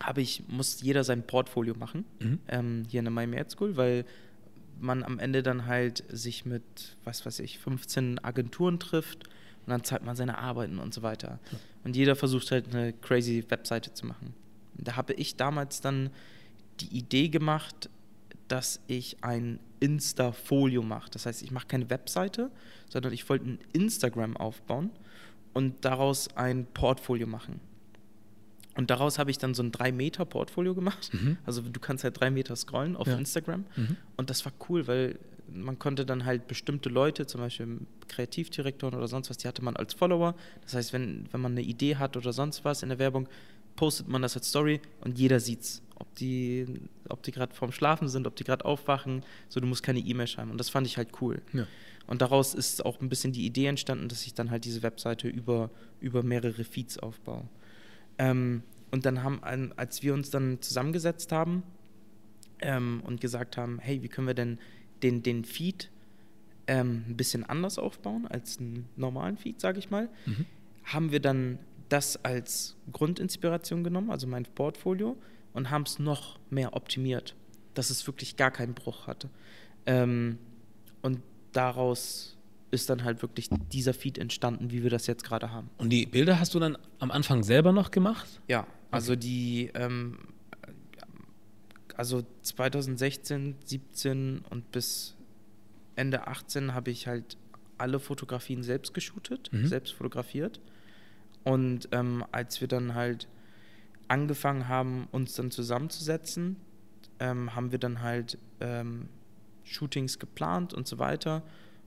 [SPEAKER 1] habe ich, muss jeder sein Portfolio machen,
[SPEAKER 2] Mhm.
[SPEAKER 1] ähm, hier in der Miami Ed School, weil man am Ende dann halt sich mit, was weiß ich, 15 Agenturen trifft und dann zeigt man seine Arbeiten und so weiter. Und jeder versucht halt eine crazy Webseite zu machen. Und da habe ich damals dann die Idee gemacht, dass ich ein Insta-Folio mache. Das heißt, ich mache keine Webseite, sondern ich wollte ein Instagram aufbauen und daraus ein Portfolio machen. Und daraus habe ich dann so ein 3-Meter-Portfolio gemacht.
[SPEAKER 2] Mhm.
[SPEAKER 1] Also du kannst halt drei Meter scrollen auf
[SPEAKER 2] Ja.
[SPEAKER 1] Instagram.
[SPEAKER 2] Mhm.
[SPEAKER 1] Und das war cool, weil man konnte dann halt bestimmte Leute, zum Beispiel Kreativdirektoren oder sonst was, die hatte man als Follower. Das heißt, wenn, wenn man eine Idee hat oder sonst was in der Werbung, postet man das als Story und jeder sieht's. Ob die, ob die gerade vorm Schlafen sind, ob die gerade aufwachen. So, du musst keine E-Mail schreiben. Und das fand ich halt cool.
[SPEAKER 2] Ja.
[SPEAKER 1] Und daraus ist auch ein bisschen die Idee entstanden, dass ich dann halt diese Webseite über, über mehrere Feeds aufbaue. Ähm, und dann haben, als wir uns dann zusammengesetzt haben ähm, und gesagt haben, hey, wie können wir denn den, den Feed ähm, ein bisschen anders aufbauen als einen normalen Feed, sage ich mal,
[SPEAKER 2] Mhm.
[SPEAKER 1] haben wir dann das als Grundinspiration genommen, also mein Portfolio, und haben es noch mehr optimiert, dass es wirklich gar keinen Bruch hatte. Ähm, und daraus ist dann halt wirklich dieser Feed entstanden, wie wir das jetzt gerade haben.
[SPEAKER 2] Und die Bilder hast du dann am Anfang selber noch gemacht?
[SPEAKER 1] Ja, also die, ähm, also 2016, 17 und bis Ende 18 habe ich halt alle Fotografien selbst geshootet,
[SPEAKER 2] Mhm.
[SPEAKER 1] selbst fotografiert. Und ähm, als wir dann halt angefangen haben, uns dann zusammenzusetzen, ähm, haben wir dann halt ähm, Shootings geplant und so weiter.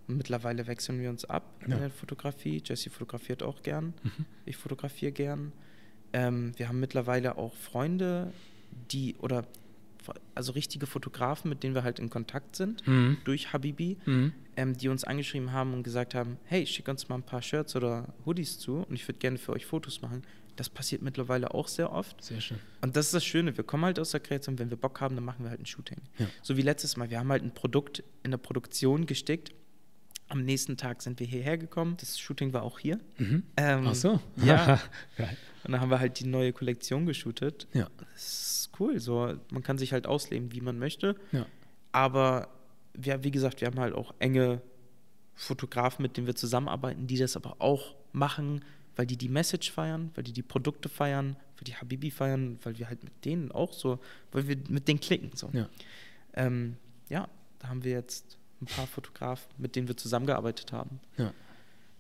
[SPEAKER 1] Und mittlerweile wechseln wir uns ab
[SPEAKER 2] Ja.
[SPEAKER 1] in der Fotografie. Jesse fotografiert auch gern.
[SPEAKER 2] Mhm.
[SPEAKER 1] Ich fotografiere gern. Ähm, wir haben mittlerweile auch Freunde, die oder also richtige Fotografen, mit denen wir halt in Kontakt sind,
[SPEAKER 2] Mhm.
[SPEAKER 1] durch Habibi,
[SPEAKER 2] Mhm.
[SPEAKER 1] ähm, die uns angeschrieben haben und gesagt haben, hey, schick uns mal ein paar Shirts oder Hoodies zu und ich würde gerne für euch Fotos machen. Das passiert mittlerweile auch sehr oft.
[SPEAKER 2] Sehr schön.
[SPEAKER 1] Und das ist das Schöne, wir kommen halt aus der Kreation, wenn wir Bock haben, dann machen wir halt ein Shooting.
[SPEAKER 2] Ja.
[SPEAKER 1] So wie letztes Mal, wir haben halt ein Produkt in der Produktion gesteckt. Am nächsten Tag sind wir hierher gekommen. Das Shooting war auch hier.
[SPEAKER 2] Mhm.
[SPEAKER 1] Ähm,
[SPEAKER 2] Ach so.
[SPEAKER 1] Ja.
[SPEAKER 2] Geil.
[SPEAKER 1] Und dann haben wir halt die neue Kollektion geshootet.
[SPEAKER 2] Ja.
[SPEAKER 1] Das ist cool. So, man kann sich halt ausleben, wie man möchte.
[SPEAKER 2] Ja.
[SPEAKER 1] Aber wir, wie gesagt, wir haben halt auch enge Fotografen, mit denen wir zusammenarbeiten, die das aber auch machen, weil die die Message feiern, weil die die Produkte feiern, weil die Habibi feiern, weil wir halt mit denen auch so, weil wir mit denen klicken. So.
[SPEAKER 2] Ja.
[SPEAKER 1] Ähm, ja, da haben wir jetzt ein paar Fotografen, mit denen wir zusammengearbeitet haben.
[SPEAKER 2] Ja.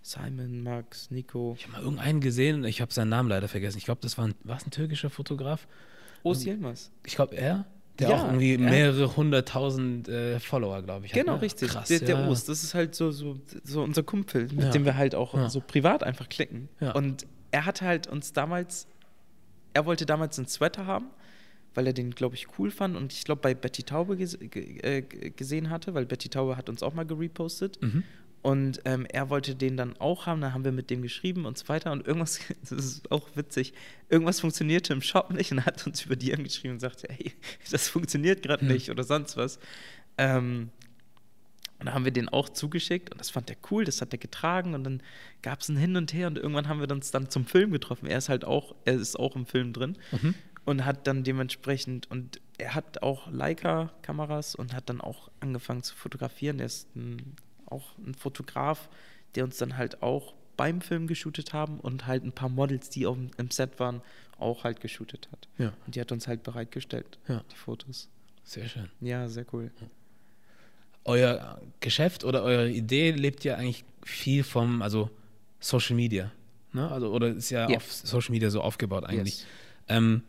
[SPEAKER 1] Simon, Max, Nico,
[SPEAKER 2] Ich habe mal irgendeinen gesehen, ich habe seinen Namen leider vergessen. Ich glaube, das war ein, war es ein türkischer Fotograf?
[SPEAKER 1] Osi Yilmaz.
[SPEAKER 2] Ich glaube, er, der
[SPEAKER 1] Ja,
[SPEAKER 2] auch irgendwie
[SPEAKER 1] er.
[SPEAKER 2] mehrere hunderttausend äh, Follower, glaube ich, hat.
[SPEAKER 1] Genau,
[SPEAKER 2] ne?
[SPEAKER 1] richtig.
[SPEAKER 2] Krass,
[SPEAKER 1] der, der
[SPEAKER 2] ja.
[SPEAKER 1] Os, das ist halt so, so, so unser Kumpel, mit dem wir halt auch so privat einfach klicken. Und er hat halt uns damals, er wollte damals einen Sweater haben, weil er den, glaube ich, cool fand und ich glaube bei Betty Taube ges ge äh, gesehen hatte, weil Betty Taube hat uns auch mal gerepostet.
[SPEAKER 2] Mhm.
[SPEAKER 1] Und ähm, er wollte den dann auch haben, dann haben wir mit dem geschrieben und so weiter. Und irgendwas, das ist auch witzig, irgendwas funktionierte im Shop nicht und hat uns über die angeschrieben und sagte, hey, das funktioniert gerade
[SPEAKER 2] Hm.
[SPEAKER 1] nicht oder sonst was. Ähm, und dann haben wir den auch zugeschickt und das fand er cool, das hat er getragen und dann gab es ein Hin und Her und irgendwann haben wir uns dann zum Film getroffen. Er ist halt auch, er ist auch im Film drin
[SPEAKER 2] Mhm.
[SPEAKER 1] Und hat dann dementsprechend und er hat auch Leica-Kameras und hat dann auch angefangen zu fotografieren. Er ist ein, auch ein Fotograf, der uns dann halt auch beim Film geshootet haben und halt ein paar Models, die auf, im Set waren, auch halt geshootet hat.
[SPEAKER 2] Ja.
[SPEAKER 1] Und die hat uns halt bereitgestellt,
[SPEAKER 2] Ja.
[SPEAKER 1] die Fotos.
[SPEAKER 2] Sehr schön.
[SPEAKER 1] Ja, sehr cool.
[SPEAKER 2] Euer Geschäft oder eure Idee lebt ja eigentlich viel vom, also Social Media. Ne? Also, oder ist ja
[SPEAKER 1] Ja.
[SPEAKER 2] auf Social Media so aufgebaut eigentlich.
[SPEAKER 1] Yes.
[SPEAKER 2] Ähm,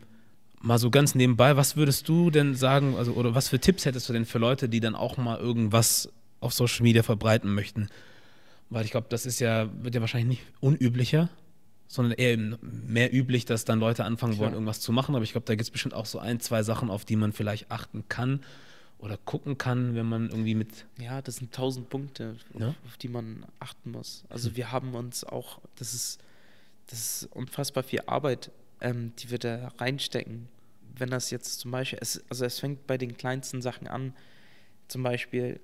[SPEAKER 2] mal so ganz nebenbei, was würdest du denn sagen, also oder was für Tipps hättest du denn für Leute, die dann auch mal irgendwas auf Social Media verbreiten möchten? Weil ich glaube, das ist ja, wird ja wahrscheinlich nicht unüblicher, sondern eher eben mehr üblich, dass dann Leute anfangen wollen,
[SPEAKER 1] Klar.
[SPEAKER 2] irgendwas zu machen. Aber ich glaube, da gibt es bestimmt auch so ein, zwei Sachen, auf die man vielleicht achten kann oder gucken kann, wenn man irgendwie mit.
[SPEAKER 1] Ja, das sind tausend Punkte, auf,
[SPEAKER 2] Ja.
[SPEAKER 1] auf die man achten muss. Also wir haben uns auch, das ist, das ist unfassbar viel Arbeit, ähm, die wir da reinstecken. Wenn das jetzt zum Beispiel, es, also es fängt bei den kleinsten Sachen an, zum Beispiel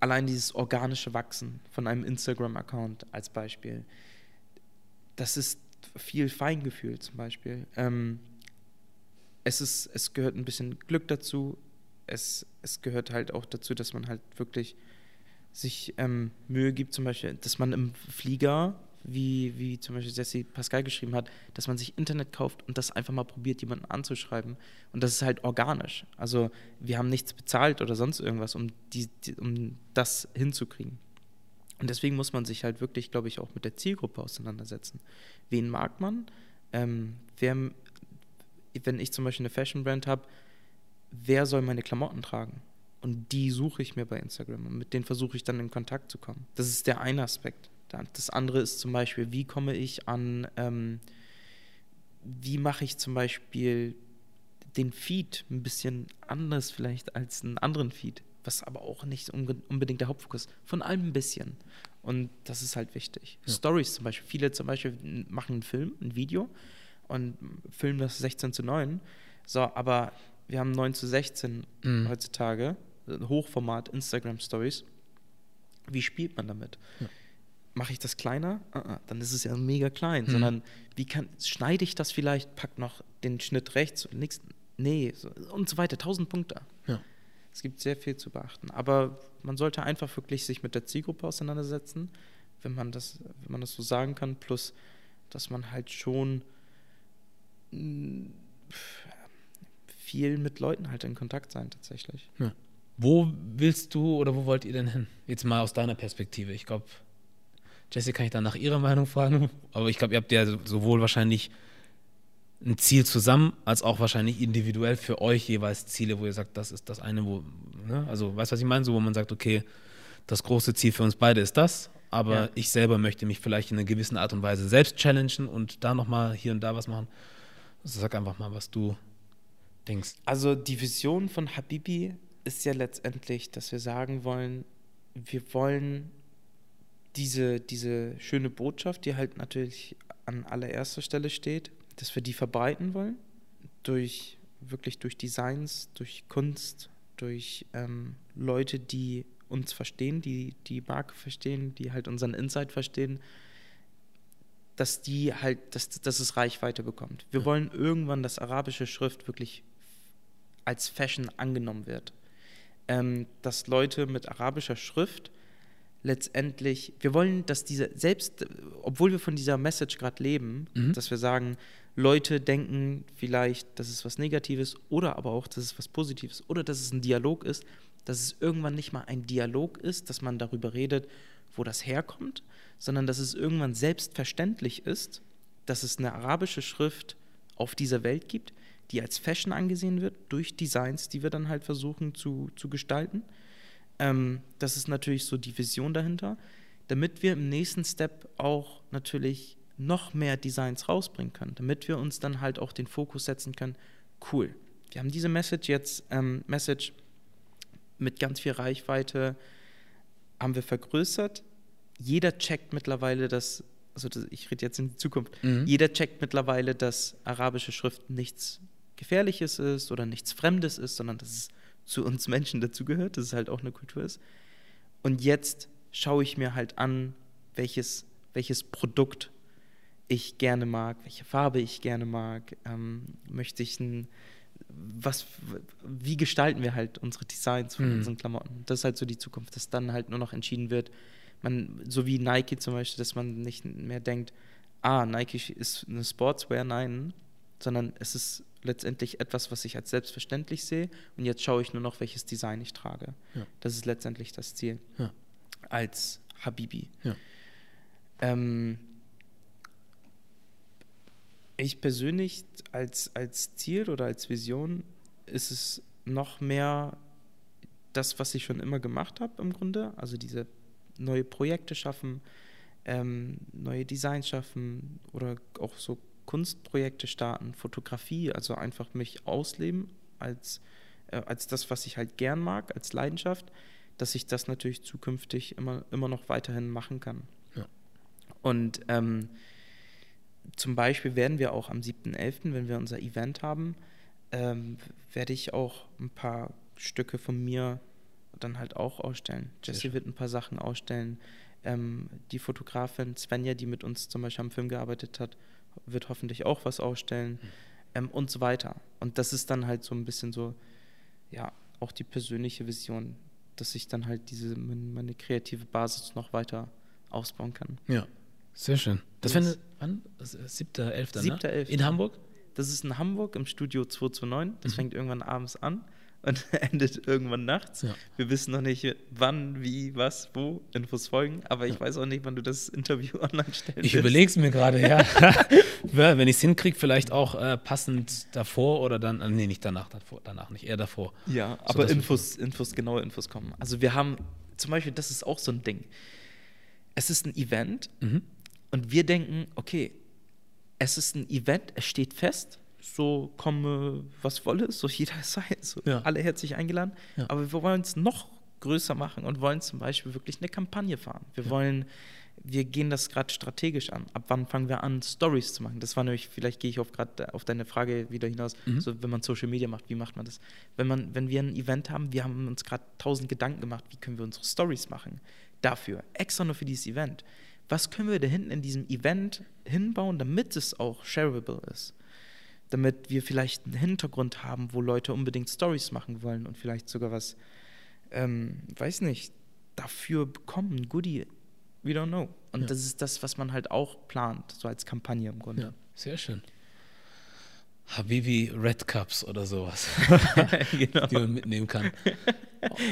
[SPEAKER 1] allein dieses organische Wachsen von einem Instagram-Account als Beispiel. Das ist viel Feingefühl zum Beispiel. Ähm, es, ist, es gehört ein bisschen Glück dazu. Es, es gehört halt auch dazu, dass man halt wirklich sich ähm, Mühe gibt, zum Beispiel, dass man im Flieger, wie, wie zum Beispiel Jesse Pascal geschrieben hat, dass man sich Internet kauft und das einfach mal probiert, jemanden anzuschreiben. Und das ist halt organisch. Also wir haben nichts bezahlt oder sonst irgendwas, um, die, die, um das hinzukriegen. Und deswegen muss man sich halt wirklich, glaube ich, auch mit der Zielgruppe auseinandersetzen. Wen mag man? Ähm, wer, wenn ich zum Beispiel eine Fashion-Brand habe, wer soll meine Klamotten tragen? Und die suche ich mir bei Instagram und mit denen versuche ich dann in Kontakt zu kommen. Das ist der eine Aspekt. Das andere ist zum Beispiel, wie komme ich an, ähm, wie mache ich zum Beispiel den Feed ein bisschen anders vielleicht als einen anderen Feed, was aber auch nicht unbedingt der Hauptfokus ist. Von allem ein bisschen. Und das ist halt wichtig.
[SPEAKER 2] Ja.
[SPEAKER 1] Stories zum Beispiel. Viele zum Beispiel machen einen Film, ein Video und filmen das 16 zu 9. So, aber wir haben 9 zu 16
[SPEAKER 2] Mhm.
[SPEAKER 1] heutzutage, Hochformat Instagram Stories. Wie spielt man damit?
[SPEAKER 2] Ja.
[SPEAKER 1] Mache ich das kleiner? Ah, ah, dann ist es ja mega klein.
[SPEAKER 2] Mhm.
[SPEAKER 1] Sondern wie kann, schneide ich das vielleicht, pack noch den Schnitt rechts und links? Nee, so, und so weiter. Tausend Punkte.
[SPEAKER 2] Ja.
[SPEAKER 1] Es gibt sehr viel zu beachten. Aber man sollte einfach wirklich sich mit der Zielgruppe auseinandersetzen, wenn man das, wenn man das so sagen kann. Plus, dass man halt schon mh, viel mit Leuten halt in Kontakt sein tatsächlich.
[SPEAKER 2] Wo willst du oder wo wollt ihr denn hin? Jetzt mal aus deiner Perspektive. Ich glaube, Jesse kann ich dann nach ihrer Meinung fragen, aber ich glaube, ihr habt ja so- sowohl wahrscheinlich ein Ziel zusammen, als auch wahrscheinlich individuell für euch jeweils Ziele, wo ihr sagt, das ist das eine, wo, ne? also weißt du, was ich meine? So, wo man sagt, okay, das große Ziel für uns beide ist das, aber
[SPEAKER 1] Ja.
[SPEAKER 2] ich selber möchte mich vielleicht in einer gewissen Art und Weise selbst challengen und da nochmal hier und da was machen. Also sag einfach mal, was du denkst.
[SPEAKER 1] Also die Vision von Habibi ist ja letztendlich, dass wir sagen wollen, wir wollen diese, diese schöne Botschaft, die halt natürlich an allererster Stelle steht, dass wir die verbreiten wollen, durch wirklich durch Designs, durch Kunst, durch ähm, Leute, die uns verstehen, die die Marke verstehen, die halt unseren Insight verstehen, dass die halt, dass, dass es Reichweite bekommt. Wir
[SPEAKER 2] Ja.
[SPEAKER 1] wollen irgendwann, dass arabische Schrift wirklich als Fashion angenommen wird. Ähm, dass Leute mit arabischer Schrift letztendlich, wir wollen, dass diese, selbst, obwohl wir von dieser Message gerade leben,
[SPEAKER 2] Mhm.
[SPEAKER 1] dass wir sagen, Leute denken vielleicht, dass es was Negatives oder aber auch, dass es was Positives oder dass es ein Dialog ist, dass es irgendwann nicht mal ein Dialog ist, dass man darüber redet, wo das herkommt, sondern dass es irgendwann selbstverständlich ist, dass es eine arabische Schrift auf dieser Welt gibt, die als Fashion angesehen wird, durch Designs, die wir dann halt versuchen zu, zu gestalten. Ähm, das ist natürlich so die Vision dahinter, damit wir im nächsten Step auch natürlich noch mehr Designs rausbringen können, damit wir uns dann halt auch den Fokus setzen können, cool, wir haben diese Message jetzt, ähm, Message mit ganz viel Reichweite, haben wir vergrößert. Jeder checkt mittlerweile, dass, also ich rede jetzt in die Zukunft,
[SPEAKER 2] Mhm.
[SPEAKER 1] jeder checkt mittlerweile, dass arabische Schrift nichts Gefährliches ist oder nichts Fremdes ist, sondern dass es zu uns Menschen dazugehört, dass es halt auch eine Kultur ist. Und jetzt schaue ich mir halt an, welches, welches Produkt ich gerne mag, welche Farbe ich gerne mag, ähm, möchte ich ein, was, wie gestalten wir halt unsere Designs von
[SPEAKER 2] Mhm.
[SPEAKER 1] unseren Klamotten. Das ist halt so die Zukunft, dass dann halt nur noch entschieden wird, man, so wie Nike zum Beispiel, dass man nicht mehr denkt, ah, Nike ist eine Sportswear, nein, sondern es ist letztendlich etwas, was ich als selbstverständlich sehe und jetzt schaue ich nur noch, welches Design ich trage.
[SPEAKER 2] Ja.
[SPEAKER 1] Das ist letztendlich das Ziel.
[SPEAKER 2] Ja.
[SPEAKER 1] Als Habibi.
[SPEAKER 2] Ja.
[SPEAKER 1] Ähm, ich persönlich als, als Ziel oder als Vision ist es noch mehr das, was ich schon immer gemacht habe im Grunde. Also diese neue Projekte schaffen, ähm, neue Designs schaffen oder auch so Kunstprojekte starten, Fotografie, also einfach mich ausleben als, äh, als das, was ich halt gern mag, als Leidenschaft, dass ich das natürlich zukünftig immer, immer noch weiterhin machen kann.
[SPEAKER 2] Ja.
[SPEAKER 1] Und ähm, zum Beispiel werden wir auch am 7.11., wenn wir unser Event haben, ähm, werde ich auch ein paar Stücke von mir dann halt auch ausstellen. Jesse wird ein paar Sachen ausstellen. Ähm, die Fotografin Svenja, die mit uns zum Beispiel am Film gearbeitet hat, wird hoffentlich auch was ausstellen mhm. ähm, und so weiter. Und das ist dann halt so ein bisschen so, ja, auch die persönliche Vision, dass ich dann halt diese, meine kreative Basis noch weiter ausbauen kann.
[SPEAKER 2] Ja, sehr schön. Das wäre, wann? 7.11. 7.11. Ne? In Hamburg?
[SPEAKER 1] Das ist in Hamburg im Studio 229. Das mhm. fängt irgendwann abends an und endet irgendwann nachts. Ja. Wir wissen noch nicht, wann, wie, was, wo Infos folgen, aber ich ja. weiß auch nicht, wann du das Interview online stellst.
[SPEAKER 2] Ich überlege es mir gerade, ja. Wenn ich es hinkriege, vielleicht auch äh, passend davor oder dann, äh, nee, nicht danach, davor, danach nicht, eher davor.
[SPEAKER 1] Ja, so, aber Infos, Infos, genaue Infos kommen. Also wir haben, zum Beispiel, das ist auch so ein Ding. Es ist ein Event mhm. und wir denken, okay, es ist ein Event, es steht fest, so komme, was wolle, so jeder sei, so ja. alle herzlich eingeladen. Ja. Aber wir wollen es noch größer machen und wollen zum Beispiel wirklich eine Kampagne fahren. Wir ja. wollen, wir gehen das gerade strategisch an. Ab wann fangen wir an, Stories zu machen? Das war nämlich, vielleicht gehe ich auf gerade auf deine Frage wieder hinaus, mhm. so wenn man Social Media macht, wie macht man das? Wenn man, wenn wir ein Event haben, wir haben uns gerade tausend Gedanken gemacht, wie können wir unsere Stories machen? Dafür, extra nur für dieses Event. Was können wir da hinten in diesem Event hinbauen, damit es auch shareable ist? Damit wir vielleicht einen Hintergrund haben, wo Leute unbedingt Stories machen wollen und vielleicht sogar was, ähm, weiß nicht, dafür bekommen, Goodie. We don't know. Und ja. das ist das, was man halt auch plant, so als Kampagne im Grunde. Ja,
[SPEAKER 2] sehr schön. Habibi Red Cups oder sowas, genau. die man mitnehmen kann.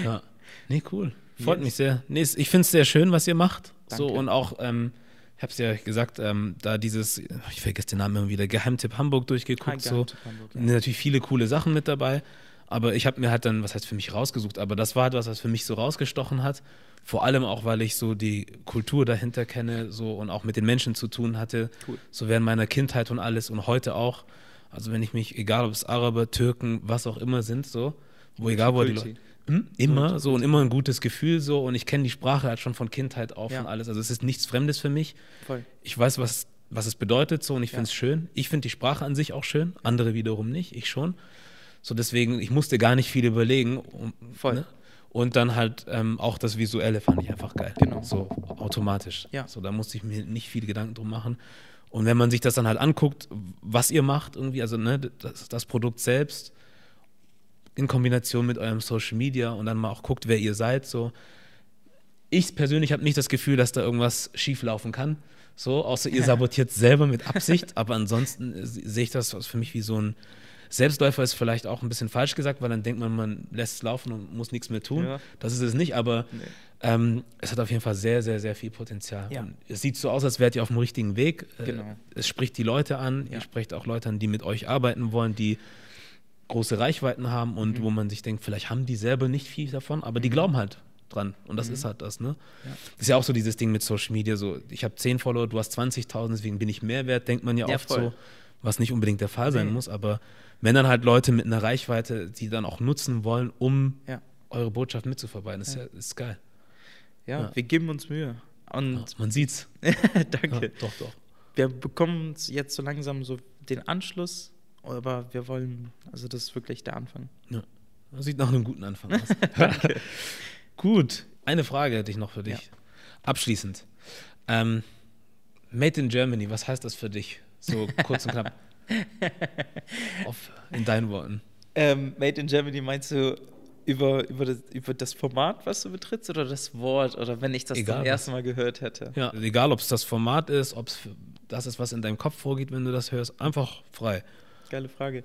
[SPEAKER 2] ja. Nee, cool. Freut yes. mich sehr. Nee, ich finde es sehr schön, was ihr macht. Danke. So und auch ähm, ich habe es ja gesagt, ähm, da dieses, ich vergesse den Namen immer wieder, Geheimtipp Hamburg durchgeguckt. so. Hamburg, ja. Natürlich viele coole Sachen mit dabei. Aber ich habe mir halt dann, was heißt für mich rausgesucht, aber das war etwas, was für mich so rausgestochen hat. Vor allem auch, weil ich so die Kultur dahinter kenne so und auch mit den Menschen zu tun hatte. Cool. So während meiner Kindheit und alles und heute auch. Also wenn ich mich, egal ob es Araber, Türken, was auch immer sind, so, wo egal wo die Leute hm? Immer so und immer ein gutes Gefühl so und ich kenne die Sprache halt schon von Kindheit auf ja. und alles. Also es ist nichts Fremdes für mich. Voll. Ich weiß, was, was es bedeutet so und ich finde es schön. Ich finde die Sprache an sich auch schön, andere wiederum nicht, ich schon. So deswegen, ich musste gar nicht viel überlegen. Um, Voll. Ne? Und dann halt ähm, auch das Visuelle fand ich einfach geil. Genau. So automatisch. Ja. So, da musste ich mir nicht viele Gedanken drum machen. Und wenn man sich das dann halt anguckt, was ihr macht, irgendwie, also ne, das, das Produkt selbst, in Kombination mit eurem Social Media und dann mal auch guckt, wer ihr seid. So. Ich persönlich habe nicht das Gefühl, dass da irgendwas schief laufen kann. So, außer ihr sabotiert selber mit Absicht, aber ansonsten sehe ich das für mich wie so ein Selbstläufer ist vielleicht auch ein bisschen falsch gesagt, weil dann denkt man, man lässt es laufen und muss nichts mehr tun. Ja. Das ist es nicht, aber nee. ähm, es hat auf jeden Fall sehr, sehr, sehr viel Potenzial. Ja. es sieht so aus, als wärt ihr auf dem richtigen Weg. Äh, genau. Es spricht die Leute an, ja. ihr sprecht auch Leute an, die mit euch arbeiten wollen, die große Reichweiten haben und mhm. wo man sich denkt, vielleicht haben die selber nicht viel davon, aber die mhm. glauben halt dran. Und das mhm. ist halt das, ne? Ja. Das ist ja auch so dieses Ding mit Social Media, so ich habe 10 Follower, du hast 20.000, deswegen bin ich mehr wert, denkt man ja, ja oft voll. so, was nicht unbedingt der Fall sein muss, aber wenn dann halt Leute mit einer Reichweite, die dann auch nutzen wollen, um ja. eure Botschaft mitzuverbreiten, ist ja ist geil.
[SPEAKER 1] Ja, wir geben uns Mühe. Und
[SPEAKER 2] man sieht's.
[SPEAKER 1] Danke. doch, doch. Wir bekommen jetzt so langsam so den Anschluss aber wir wollen, also das ist wirklich der Anfang. Ja.
[SPEAKER 2] Das sieht nach einem guten Anfang aus. Gut, eine Frage hätte ich noch für dich. Ja. Abschließend. Ähm, Made in Germany, was heißt das für dich? So kurz und knapp. Auf, in deinen Worten.
[SPEAKER 1] Ähm, Made in Germany meinst du Über, über, das, über das Format, was du betrittst, oder das Wort, oder wenn ich das
[SPEAKER 2] Egal
[SPEAKER 1] zum ersten Mal gehört hätte?
[SPEAKER 2] Ja, egal ob es das Format ist, ob es das ist, was in deinem Kopf vorgeht, wenn du das hörst, einfach frei.
[SPEAKER 1] Geile Frage.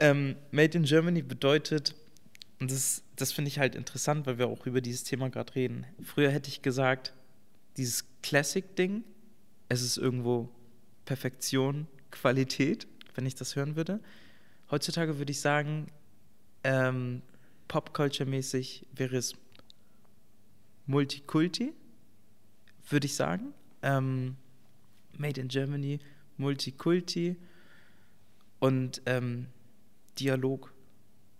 [SPEAKER 1] Ähm, Made in Germany bedeutet, und das, das finde ich halt interessant, weil wir auch über dieses Thema gerade reden. Früher hätte ich gesagt, dieses Classic-Ding, es ist irgendwo Perfektion, Qualität, wenn ich das hören würde. Heutzutage würde ich sagen, ähm, Pop-Culture-mäßig wäre es Multikulti, würde ich sagen. Ähm, Made in Germany, Multikulti und ähm, Dialog.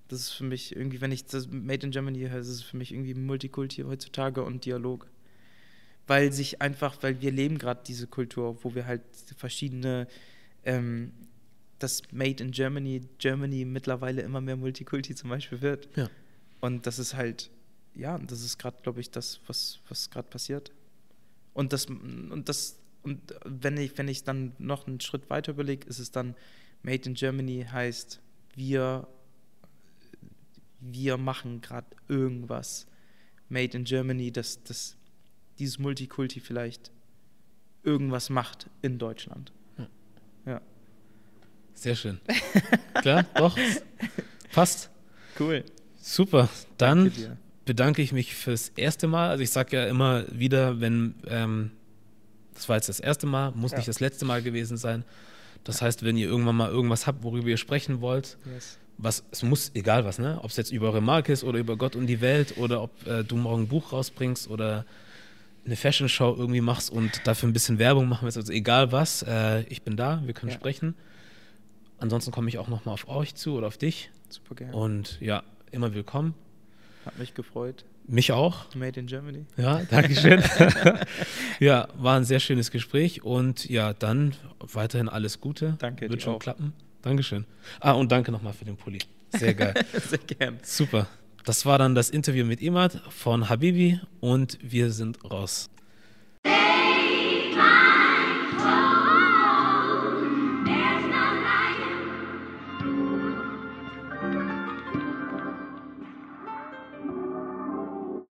[SPEAKER 1] Das ist für mich irgendwie, wenn ich das Made in Germany höre, ist es für mich irgendwie Multikulti heutzutage und Dialog. Weil sich einfach, weil wir leben gerade diese Kultur, wo wir halt verschiedene, ähm, das Made in Germany, Germany mittlerweile immer mehr Multikulti zum Beispiel wird.
[SPEAKER 2] Ja.
[SPEAKER 1] Und das ist halt, ja, das ist gerade, glaube ich, das, was, was gerade passiert. Und das, und das, und wenn ich, wenn ich dann noch einen Schritt weiter überlege, ist es dann Made in Germany heißt, wir, wir machen gerade irgendwas. Made in Germany, dass, dass dieses Multikulti vielleicht irgendwas macht in Deutschland. Ja.
[SPEAKER 2] Sehr schön. Klar, doch. Passt.
[SPEAKER 1] Cool.
[SPEAKER 2] Super. Dann bedanke ich mich fürs erste Mal. Also ich sage ja immer wieder, wenn ähm, das war jetzt das erste Mal, muss
[SPEAKER 1] Ja.
[SPEAKER 2] nicht das letzte Mal gewesen sein. Das heißt, wenn ihr irgendwann mal irgendwas habt, worüber ihr sprechen wollt,
[SPEAKER 1] Yes.
[SPEAKER 2] was, es muss, egal was, ne? Ob es jetzt über eure Marke ist oder über Gott und die Welt oder ob äh, du morgen ein Buch rausbringst oder eine Fashion Show irgendwie machst und dafür ein bisschen Werbung machen willst, also egal was, äh, ich bin da, wir können
[SPEAKER 1] Ja.
[SPEAKER 2] sprechen. Ansonsten komme ich auch nochmal auf euch zu oder auf dich.
[SPEAKER 1] Super gerne.
[SPEAKER 2] Und ja, immer willkommen.
[SPEAKER 1] Hat mich gefreut.
[SPEAKER 2] Mich auch.
[SPEAKER 1] Made in Germany.
[SPEAKER 2] Ja, danke schön. ja, war ein sehr schönes Gespräch und ja, dann weiterhin alles Gute.
[SPEAKER 1] Danke,
[SPEAKER 2] Wird schon
[SPEAKER 1] auch.
[SPEAKER 2] klappen. Dankeschön. Ah, und danke nochmal für den Pulli. Sehr geil.
[SPEAKER 1] Sehr gern.
[SPEAKER 2] Super. Das war dann das Interview mit Imad von Habibi und wir sind raus.